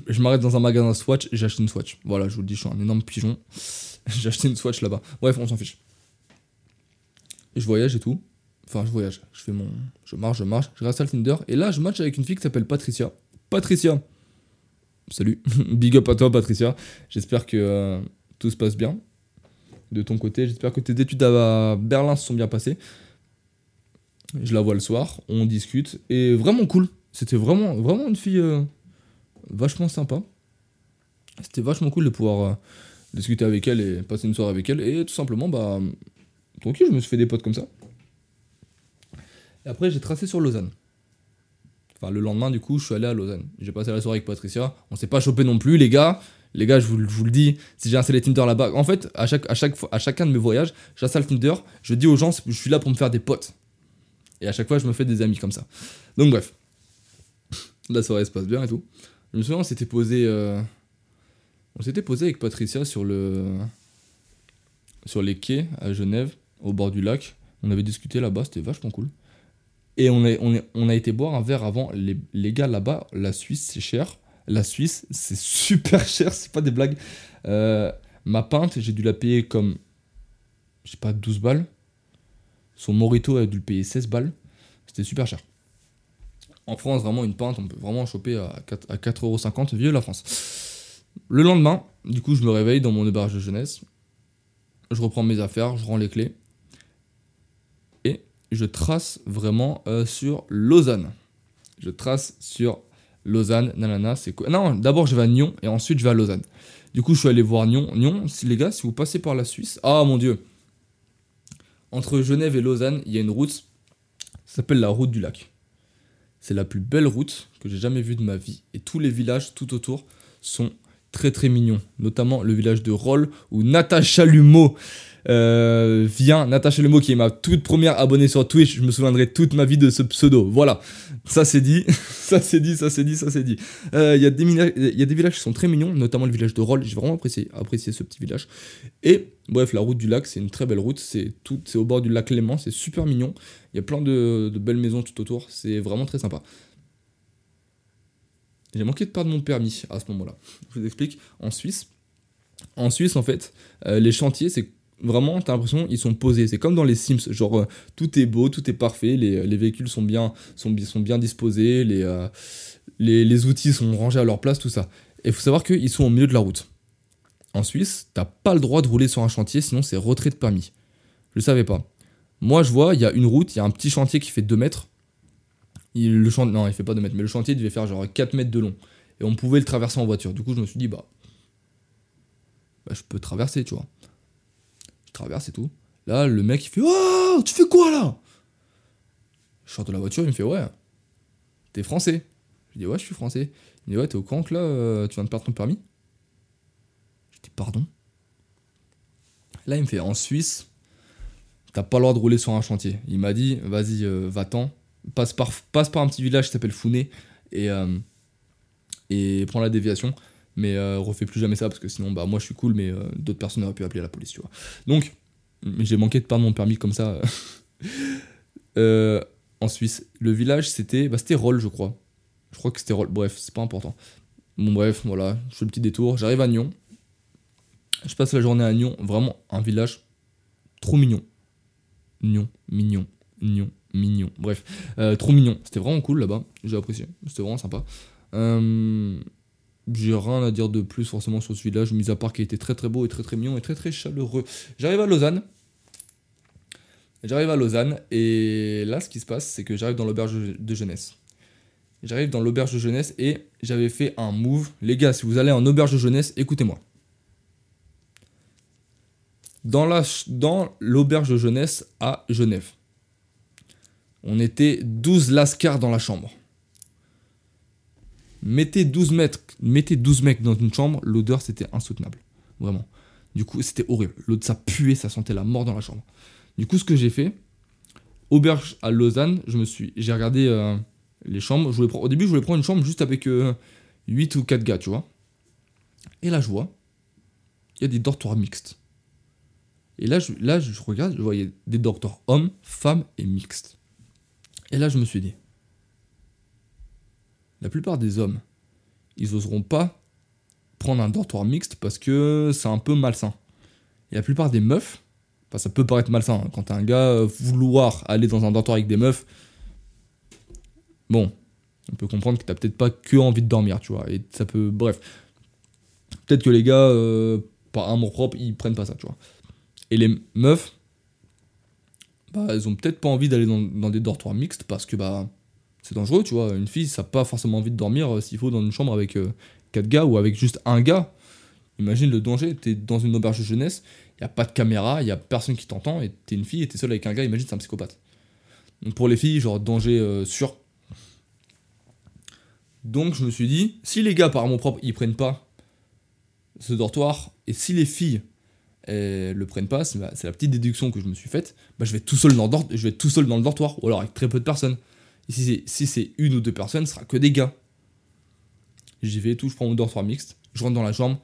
je m'arrête dans un magasin Swatch et j'achète une Swatch. Voilà, je vous le dis, je suis un énorme pigeon. j'ai acheté une Swatch là-bas. Bref, on s'en fiche. Je voyage et tout. Enfin, je voyage. Je fais mon. Je marche, je marche. Je reste à Tinder. Et là, je match avec une fille qui s'appelle Patricia. Patricia Salut. Big up à toi, Patricia. J'espère que euh, tout se passe bien de ton côté. J'espère que tes études à Berlin se sont bien passées. Je la vois le soir, on discute. Et vraiment cool. C'était vraiment, une fille euh, vachement sympa. C'était vachement cool de pouvoir euh, discuter avec elle et passer une soirée avec elle. Et tout simplement, bah, tranquille, je me suis fait des potes comme ça. Et après, j'ai tracé sur Lausanne. Enfin, le lendemain, du coup, je suis allé à Lausanne. J'ai passé la soirée avec Patricia. On s'est pas chopé non plus, les gars. Les gars, je vous, le dis, si j'ai installé Tinder là-bas, en fait, à, chaque, à, à chacun de mes voyages, j'installe Tinder, je dis aux gens, je suis là pour me faire des potes. Et à chaque fois, je me fais des amis comme ça. Donc bref. La soirée se passe bien et tout. Je me souviens, on s'était posé. Euh, on s'était posé avec Patricia sur le. Sur les quais à Genève, au bord du lac. On avait discuté là-bas, c'était vachement cool. Et on, est, on, a été boire un verre avant. Les, les gars là-bas, la Suisse, c'est cher. La Suisse, c'est super cher, c'est pas des blagues. Euh, ma pinte, j'ai dû la payer comme. Je sais pas, 12 balles. Son Morito a dû le payer 16 balles. C'était super cher. En France, vraiment, une pinte, on peut vraiment choper à 4,50€. Vieux la France. Le lendemain, du coup, je me réveille dans mon auberge de jeunesse. Je reprends mes affaires, je rends les clés. Et je trace vraiment euh, sur Lausanne. Je trace sur Lausanne, nanana, c'est quoi? Non, d'abord je vais à Nyon et ensuite je vais à Lausanne. Du coup, je suis allé voir Nyon. Nyon, les gars, si vous passez par la Suisse. Ah mon dieu Entre Genève et Lausanne, il y a une route. Ça s'appelle la route du lac. C'est la plus belle route que j'ai jamais vue de ma vie. Et tous les villages tout autour sont très très mignons. Notamment le village de Roll où Natacha Lumeau vient. Natacha Lumeau qui est ma toute première abonnée sur Twitch. Je me souviendrai toute ma vie de ce pseudo. Voilà. Ça c'est dit. ça c'est dit, ça c'est dit, ça c'est dit. Euh, Il y, a des villages qui sont très mignons, notamment le village de Roll. J'ai vraiment apprécié, ce petit village. Et bref, la route du lac, c'est une très belle route. C'est au bord du lac Léman. C'est super mignon. Il y a plein de belles maisons tout autour. C'est vraiment très sympa. J'ai manqué de perdre mon permis à ce moment-là. Je vous explique. En Suisse, en Suisse, en fait, euh, les chantiers, c'est vraiment, t'as l'impression, ils sont posés. C'est comme dans les Sims. Genre, euh, tout est beau, tout est parfait. Les, les véhicules sont bien, sont, sont bien disposés. Les, euh, les, les, outils sont rangés à leur place, tout ça. Et il faut savoir qu'ils sont au milieu de la route. En Suisse, t'as pas le droit de rouler sur un chantier, sinon c'est retrait de permis. Je le savais pas. Moi, je vois, il y a une route, il y a un petit chantier qui fait 2 mètres. Le chantier, non, il fait pas 2 mètres, mais le chantier devait faire genre 4 mètres de long. Et on pouvait le traverser en voiture. Du coup, je me suis dit, bah, bah je peux traverser, tu vois. Je traverse et tout. Là, le mec, il fait, oh, tu fais quoi là? Je sors de la voiture, il me fait, ouais, t'es français. Je dis, ouais, je suis français. Il me dit, ouais, t'es au camp là, euh, tu viens de perdre ton permis? Je dis, pardon? Là, il me fait, en Suisse, t'as pas le droit de rouler sur un chantier. Il m'a dit, vas-y, euh, va-t'en passe par, un petit village qui s'appelle Founé et, euh, et prends la déviation. Mais euh, refais plus jamais ça parce que sinon, bah moi je suis cool, mais euh, d'autres personnes auraient pu appeler la police, tu vois. Donc, j'ai manqué de perdre mon permis comme ça. En Suisse, le village c'était bah, c'était Roll, je crois. Je crois que c'était Roll. Bref, c'est pas important. Bon, bref, voilà, je fais le petit détour. J'arrive à Nyon. Je passe la journée à Nyon. Vraiment un village trop mignon. Nyon, mignon, Nyon, mignon. Bref, euh, trop mignon. C'était vraiment cool là-bas. J'ai apprécié. C'était vraiment sympa. Euh, j'ai rien à dire de plus forcément sur ce village, mis à part qu'il était très très beau et très très mignon et très très chaleureux. J'arrive à Lausanne. J'arrive à Lausanne et là, ce qui se passe, c'est que j'arrive dans l'auberge de jeunesse. J'arrive dans l'auberge de jeunesse et j'avais fait un move. Les gars, si vous allez en auberge de jeunesse, écoutez-moi. Dans l'auberge dans de jeunesse à Genève, on était 12 lascars dans la chambre. Mettez 12, mètres, mettez 12 mecs dans une chambre, l'odeur c'était insoutenable. Vraiment. Du coup, c'était horrible. L'odeur, ça puait, ça sentait la mort dans la chambre. Du coup, ce que j'ai fait, auberge à Lausanne, je me suis, j'ai regardé euh, les chambres. Au début, je voulais prendre une chambre juste avec 8 euh, ou 4 gars, tu vois. Et là, je vois, il y a des dortoirs mixtes. Et là, je, là, je regarde, je voyais des dortoirs hommes, femmes et mixtes. Et là, je me suis dit, la plupart des hommes, ils oseront pas prendre un dortoir mixte parce que c'est un peu malsain. Et la plupart des meufs, enfin ça peut paraître malsain, hein, quand un gars euh, vouloir aller dans un dortoir avec des meufs, bon, on peut comprendre que t'as peut-être pas que envie de dormir, tu vois. Et ça peut, bref, peut-être que les gars, euh, par amour propre, ils prennent pas ça, tu vois. Et les meufs, bah, elles ont peut-être pas envie d'aller dans, des dortoirs mixtes parce que bah, c'est dangereux, tu vois. Une fille, ça n'a pas forcément envie de dormir euh, s'il faut dans une chambre avec euh, quatre gars ou avec juste un gars. Imagine le danger, t'es dans une auberge de jeunesse, il a pas de caméra, il a personne qui t'entend, et t'es une fille et t'es seule avec un gars, imagine c'est un psychopathe. Donc pour les filles, genre danger euh, sûr. Donc je me suis dit, si les gars par mon propre, ils prennent pas ce dortoir, et si les filles et le prennent pas, c'est la petite déduction que je me suis faite, bah, je, vais tout seul dans le je vais tout seul dans le dortoir, ou alors avec très peu de personnes. Si c'est une ou deux personnes, ce sera que des gars. J'y vais tout, je prends mon dortoir mixte, je rentre dans la chambre.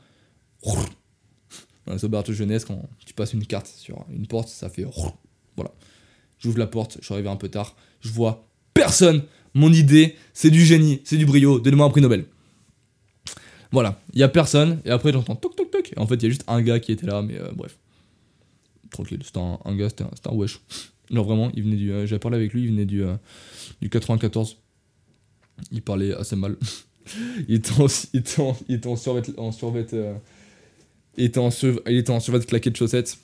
Dans les auberges jeunesse, quand tu passes une carte sur une porte, ça fait. Voilà. J'ouvre la porte, je suis arrivé un peu tard, je vois personne. Mon idée, c'est du génie, c'est du brio, donnez-moi un prix Nobel. Voilà, il y a personne, et après j'entends toc toc toc, et en fait il y a juste un gars qui était là, mais euh, bref. Tranquille, c'était un, gars, c'était un, wesh. Genre vraiment, il venait du. Euh, J'avais parlé avec lui, il venait du, euh, du 94. Il parlait assez mal. il était en, il était en, il était en survêt, euh, il était en, il claqué de chaussettes.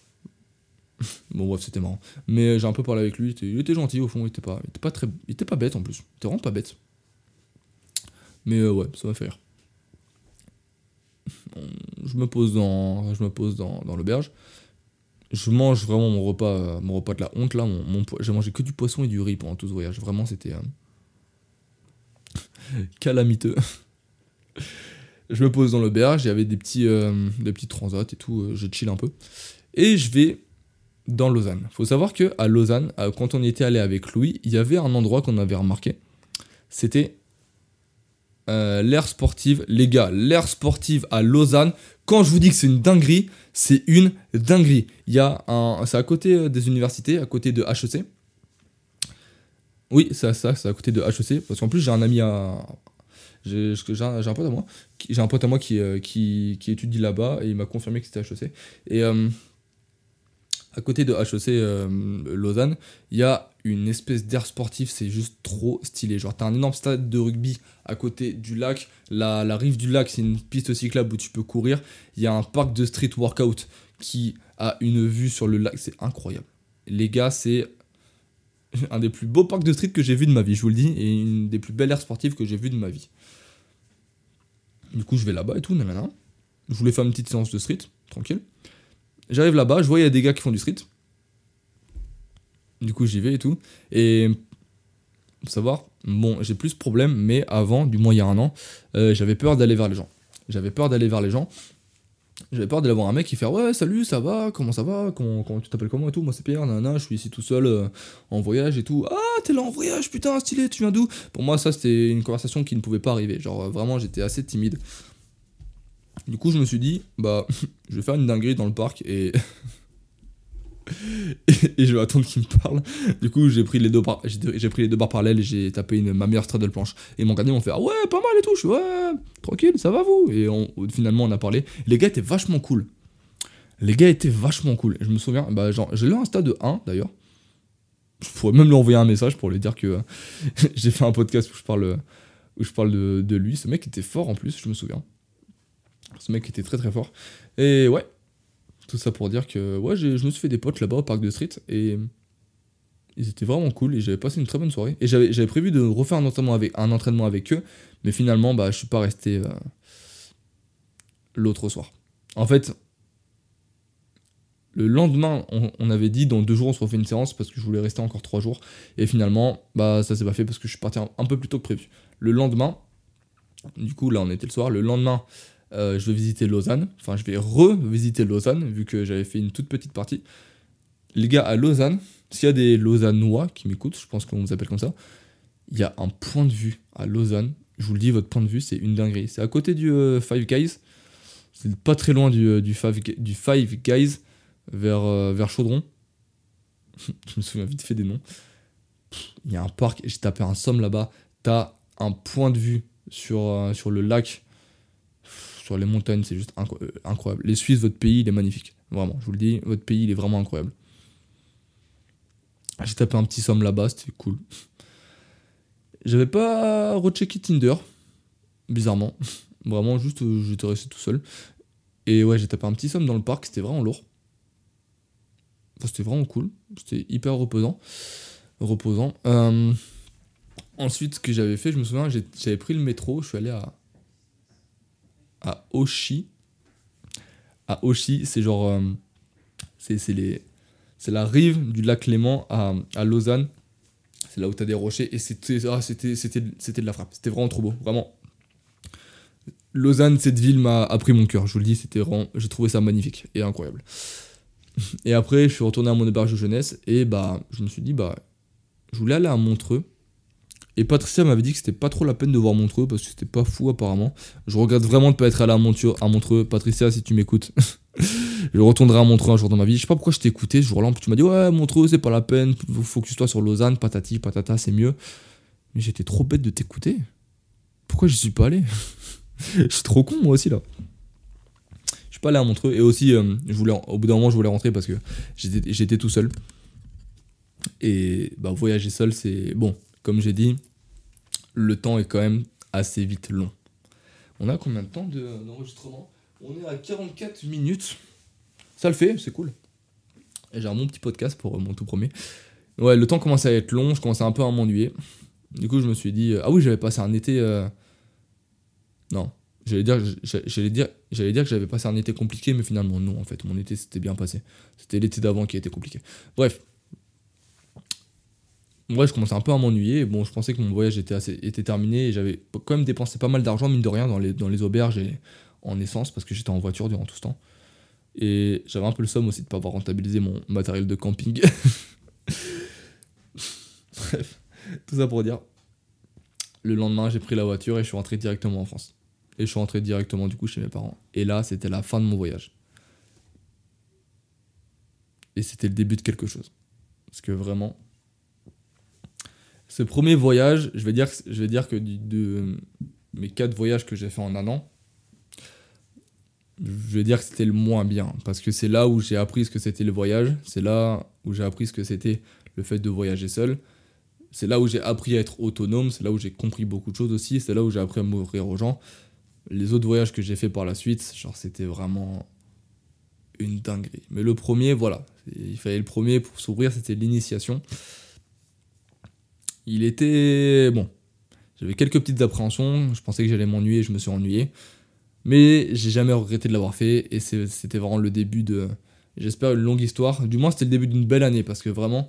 Bon bref, c'était marrant. Mais j'ai un peu parlé avec lui, il était, il était gentil au fond, il était pas, il était pas très, il était pas bête en plus, il était vraiment pas bête. Mais euh, ouais, ça m'a fait rire. Je me pose dans, je me pose dans, dans l'auberge. Je mange vraiment mon repas, mon repas de la honte là. Mon, j'ai mangé que du poisson et du riz pendant tout ce voyage. Vraiment, c'était euh, calamiteux. je me pose dans l'auberge. Il y avait des petits, euh, des transats et tout. euh, je chill un peu et je vais dans Lausanne. Faut savoir que à Lausanne, quand on y était allé avec Louis, il y avait un endroit qu'on avait remarqué. C'était euh, l'air sportive. Les gars, l'air sportive à Lausanne. Quand je vous dis que c'est une dinguerie, c'est une dinguerie. Il y a un, c'est à côté euh, des universités, à côté de HEC. Oui, c'est ça, c'est à côté de HEC. Parce qu'en plus, j'ai un ami à. J'ai un, pote à moi. qui- J'ai un pote à moi euh, qui, étudie là-bas et il m'a confirmé que c'était HEC. Et euh, à côté de HEC Lausanne, il y a une espèce d'air sportif, c'est juste trop stylé. Genre, t'as un énorme stade de rugby à côté du lac. La, rive du lac, c'est une piste cyclable où tu peux courir. Il y a un parc de street workout qui a une vue sur le lac. C'est incroyable. Les gars, c'est un des plus beaux parcs de street que j'ai vu de ma vie, je vous le dis, et une des plus belles aires sportives que j'ai vues de ma vie. Du coup, je vais là-bas et tout, nanana. Je voulais faire une petite séance de street, tranquille. J'arrive là-bas, je vois il y a des gars qui font du street. Du coup, j'y vais et tout. Et savoir, bon, j'ai plus de problèmes, mais avant, du moins il y a un an, euh, j'avais peur d'aller vers les gens. J'avais peur d'aller vers les gens. J'avais peur d'aller voir un mec qui fait Ouais, salut, ça va, comment ça va, comment, tu t'appelles comment et tout? Moi, c'est Pierre, nana, je suis ici tout seul euh, en voyage et tout. Ah, t'es là en voyage, putain, stylé, tu viens d'où? Pour moi, ça, c'était une conversation qui ne pouvait pas arriver. Genre, euh, vraiment, j'étais assez timide. Du coup, je me suis dit Bah, je vais faire une dinguerie dans le parc et. et, je vais attendre qu'il me parle. Du coup, j'ai pris les deux barres, j'ai pris parallèles et j'ai tapé une, ma meilleure straddle planche. Et regardé, ils m'ont fait ah ouais, pas mal et tout. Je ouais, tranquille, ça va vous Et finalement, on a parlé. Les gars étaient vachement cool. Les gars étaient vachement cool. Je me souviens, bah genre, j'ai un stade de 1 d'ailleurs. Je pourrais même lui envoyer un message pour lui dire que j'ai fait un podcast où je parle, où je parle de, de lui. Ce mec était fort en plus, je me souviens. Ce mec était très très fort. Et ouais, tout ça pour dire que ouais, je me suis fait des potes là-bas au parc de street et ils étaient vraiment cool et j'avais passé une très bonne soirée. Et j'avais prévu de refaire un entraînement avec, un entraînement avec eux, mais finalement, bah, je suis pas resté euh, l'autre soir. En fait, le lendemain, on, on avait dit dans deux jours on se refait une séance parce que je voulais rester encore trois jours. Et finalement, bah ça s'est pas fait parce que je suis parti un, un peu plus tôt que prévu. Le lendemain, du coup là on était le soir, le lendemain euh, je vais visiter Lausanne. Enfin je vais revisiter Lausanne vu que j'avais fait une toute petite partie. Les gars à Lausanne, s'il y a des Lausannois qui m'écoutent, je pense qu'on vous appelle comme ça, il y a un point de vue à Lausanne. Je vous le dis, votre point de vue c'est une dinguerie. C'est à côté du euh, Five Guys. C'est pas très loin du, euh, du, Five, Guys vers, euh, vers Chaudron. je me souviens vite fait des noms. Il y a un parc, j'ai tapé un somme là-bas. T'as un point de vue sur, sur le lac, sur les montagnes, c'est juste euh, incroyable. Les Suisses, votre pays, il est magnifique. Vraiment, je vous le dis, votre pays, il est vraiment incroyable. J'ai tapé un petit somme là-bas, c'était cool. J'avais pas rechecké Tinder, bizarrement. Vraiment, juste, euh, j'étais resté tout seul. Et ouais, j'ai tapé un petit somme dans le parc, c'était vraiment lourd. Enfin, c'était vraiment cool. C'était hyper reposant. Reposant. Euh, ensuite, ce que j'avais fait, je me souviens, j'avais pris le métro, je suis allé à. À Oshi. À Oshi, c'est genre. euh, c'est c'est les. C'est la rive du lac Léman à, à Lausanne. C'est là où t'as des rochers et c'était ah, c'était c'était c'était de la frappe. C'était vraiment trop beau, vraiment. Lausanne, cette ville m'a appris mon cœur. Je vous le dis, c'était j'ai trouvé ça magnifique et incroyable. Et après, je suis retourné à mon auberge de jeunesse et bah, je me suis dit bah, je voulais aller à Montreux. Et Patricia m'avait dit que c'était pas trop la peine de voir Montreux parce que c'était pas fou apparemment. Je regrette vraiment de pas être allé à Montreux. À Montreux. Patricia, si tu m'écoutes, je retournerai à Montreux un jour dans ma vie. Je sais pas pourquoi je t'ai écouté ce jour-là. Tu m'as dit ouais Montreux c'est pas la peine. Focus-toi sur Lausanne, patati patata c'est mieux. Mais j'étais trop bête de t'écouter. Pourquoi j'y suis pas allé? Je suis trop con moi aussi là. Je suis pas allé à Montreux et aussi euh, je voulais au bout d'un moment je voulais rentrer parce que j'étais tout seul. Et bah voyager seul c'est bon comme j'ai dit le temps est quand même assez vite long. On a combien de temps de- d'enregistrement? On est à 44 minutes. Ça le fait, c'est cool. J'ai un bon petit podcast pour euh, mon tout premier. Ouais, le temps commençait à être long, je commençais un peu à m'ennuyer. Du coup, je me suis dit, euh, ah oui, j'avais passé un été. euh, Non, j'allais dire, j'a- j'allais dire, j'allais dire que j'avais passé un été compliqué, mais finalement non, en fait, mon été s'était bien passé. C'était l'été d'avant qui été compliqué. Bref. Ouais, je commençais un peu à m'ennuyer. Bon, je pensais que mon voyage était, assez, était terminé et j'avais quand même dépensé pas mal d'argent, mine de rien, dans les, dans les auberges et en essence parce que j'étais en voiture durant tout ce temps. Et j'avais un peu le somme aussi de pas avoir rentabilisé mon matériel de camping. Bref, tout ça pour dire. Le lendemain, j'ai pris la voiture et je suis rentré directement en France. Et je suis rentré directement du coup chez mes parents. Et là, c'était la fin de mon voyage. Et c'était le début de quelque chose. Parce que vraiment, ce premier voyage, je vais dire, que- je vais dire que du- de mes quatre voyages que j'ai fait en un an, je vais dire que c'était le moins bien. Parce que c'est là où j'ai appris ce que c'était le voyage. C'est là où j'ai appris ce que c'était le fait de voyager seul. C'est là où j'ai appris à être autonome. C'est là où j'ai compris beaucoup de choses aussi. C'est là où j'ai appris à m'ouvrir aux gens. Les autres voyages que j'ai fait par la suite, genre c'était vraiment une dinguerie. Mais le premier, voilà. Il fallait le premier pour s'ouvrir, c'était l'initiation. Il était. Bon. J'avais quelques petites appréhensions. Je pensais que j'allais m'ennuyer, je me suis ennuyé. Mais j'ai jamais regretté de l'avoir fait. Et c'était vraiment le début de. J'espère une longue histoire. Du moins, c'était le début d'une belle année. Parce que vraiment.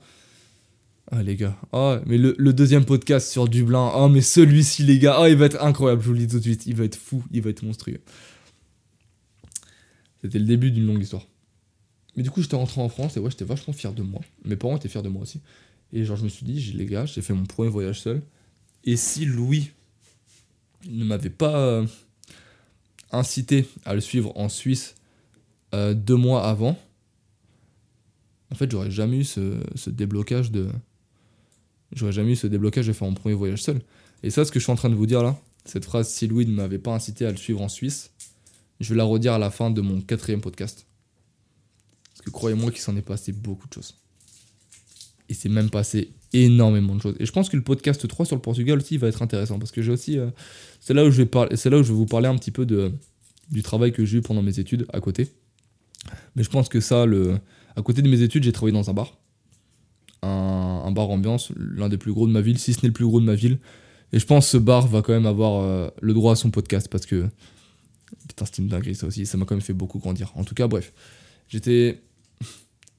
Ah, les gars. Ah, mais le, le deuxième podcast sur Dublin. Ah, mais celui-ci, les gars. Ah, il va être incroyable. Je vous le dis tout de suite. Il va être fou. Il va être monstrueux. C'était le début d'une longue histoire. Mais du coup, j'étais rentré en France et ouais, j'étais vachement fier de moi. Mes parents étaient fiers de moi aussi. Et genre, je me suis dit, les gars, j'ai fait mon premier voyage seul. Et si Louis ne m'avait pas euh, incité à le suivre en Suisse euh, deux mois avant, en fait, j'aurais jamais eu ce, ce déblocage de. J'aurais jamais eu ce déblocage de faire mon premier voyage seul. Et ça, ce que je suis en train de vous dire là, cette phrase, si Louis ne m'avait pas incité à le suivre en Suisse, je vais la redire à la fin de mon quatrième podcast. Parce que croyez-moi qu'il s'en est passé beaucoup de choses. Et c'est même passé énormément de choses. Et je pense que le podcast 3 sur le Portugal aussi va être intéressant. Parce que j'ai aussi. euh, c'est là, où je vais parler- c'est là où je vais vous parler un petit peu de, du travail que j'ai eu pendant mes études à côté. Mais je pense que ça, le, à côté de mes études, j'ai travaillé dans un bar. Un, bar ambiance, l'un des plus gros de ma ville, si ce n'est le plus gros de ma ville. Et je pense que ce bar va quand même avoir euh, le droit à son podcast parce que. Putain, c'était une dinguerie ça aussi. Ça m'a quand même fait beaucoup grandir. En tout cas, bref. J'étais.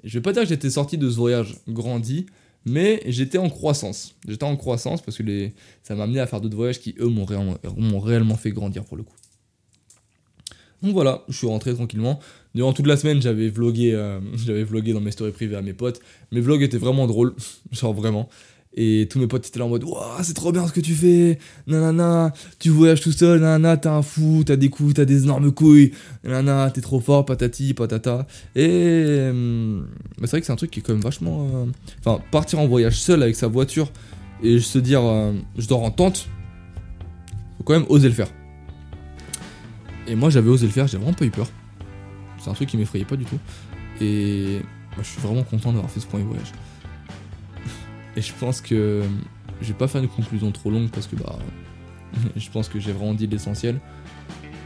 Je vais pas dire que j'étais sorti de ce voyage grandi, mais j'étais en croissance. J'étais en croissance parce que ça m'a amené à faire d'autres voyages qui, eux, m'ont réellement, m'ont réellement fait grandir pour le coup. Donc voilà, je suis rentré tranquillement. Durant toute la semaine, j'avais vlogué, euh, j'avais vlogué dans mes stories privées à mes potes. Mes vlogs étaient vraiment drôles, genre vraiment. Et tous mes potes étaient là en mode Waouh, c'est trop bien ce que tu fais, nanana, tu voyages tout seul, nanana, t'es un fou, t'as des coups, t'as des énormes couilles, nanana, t'es trop fort, patati, patata. Et euh, bah, c'est vrai que c'est un truc qui est quand même vachement. euh, Enfin, partir en voyage seul avec sa voiture et se dire euh, je dors en tente, faut quand même oser le faire. Et moi j'avais osé le faire, j'ai vraiment pas eu peur. C'est un truc qui m'effrayait pas du tout. Et bah, je suis vraiment content d'avoir fait ce premier voyage. Et je pense que je vais pas faire une conclusion trop longue parce que bah je pense que j'ai vraiment dit l'essentiel.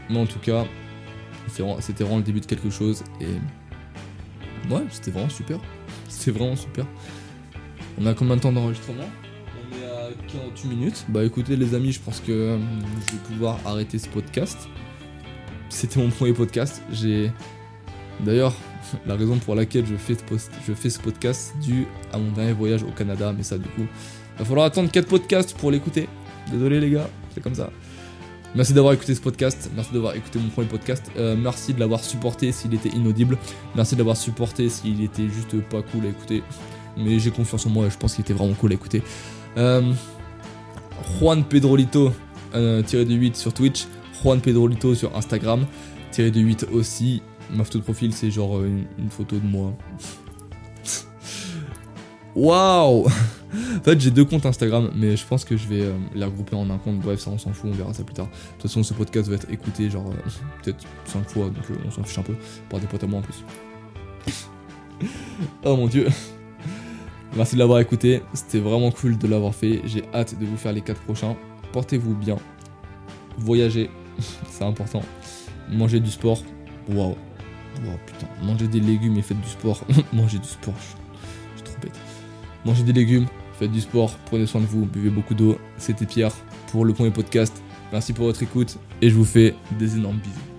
Mais en tout cas, c'était vraiment le début de quelque chose et ouais, c'était vraiment super. C'était vraiment super. On a combien de temps d'enregistrement? On est à 48 minutes. Bah écoutez les amis, je pense que euh, je vais pouvoir arrêter ce podcast. C'était mon premier podcast. J'ai d'ailleurs la raison pour laquelle je fais, ce podcast dû à mon dernier voyage au Canada, mais ça du coup, va falloir attendre 4 podcasts pour l'écouter. Désolé les gars, c'est comme ça. Merci d'avoir écouté ce podcast, merci d'avoir écouté mon premier podcast, Euh, merci de l'avoir supporté s'il était inaudible, merci de l'avoir supporté s'il était juste pas cool à écouter, mais j'ai confiance en moi et je pense qu'il était vraiment cool à écouter. Euh, Juan Pedrolito, euh, tiré de 8 sur Twitch, Juan Pedrolito sur Instagram, tiré de 8 aussi. Ma photo de profil, c'est genre euh, une, photo de moi. Waouh En fait, j'ai deux comptes Instagram, mais je pense que je vais euh, les regrouper en un compte. Bref, ça, on s'en fout, on verra ça plus tard. De toute façon, ce podcast va être écouté, genre, euh, peut-être 5 fois, donc on s'en fiche un peu. Par des potes à moi en plus. oh mon dieu Merci de l'avoir écouté, c'était vraiment cool de l'avoir fait. J'ai hâte de vous faire les 4 prochains. Portez-vous bien, voyagez, c'est important. Manger du sport, waouh. Waouh, putain. Manger des légumes et faites du sport. Manger du sport, je suis trop bête. Mangez des légumes, faites du sport, prenez soin de vous, buvez beaucoup d'eau. C'était Pierre pour le premier podcast. Merci pour votre écoute et je vous fais des énormes bisous.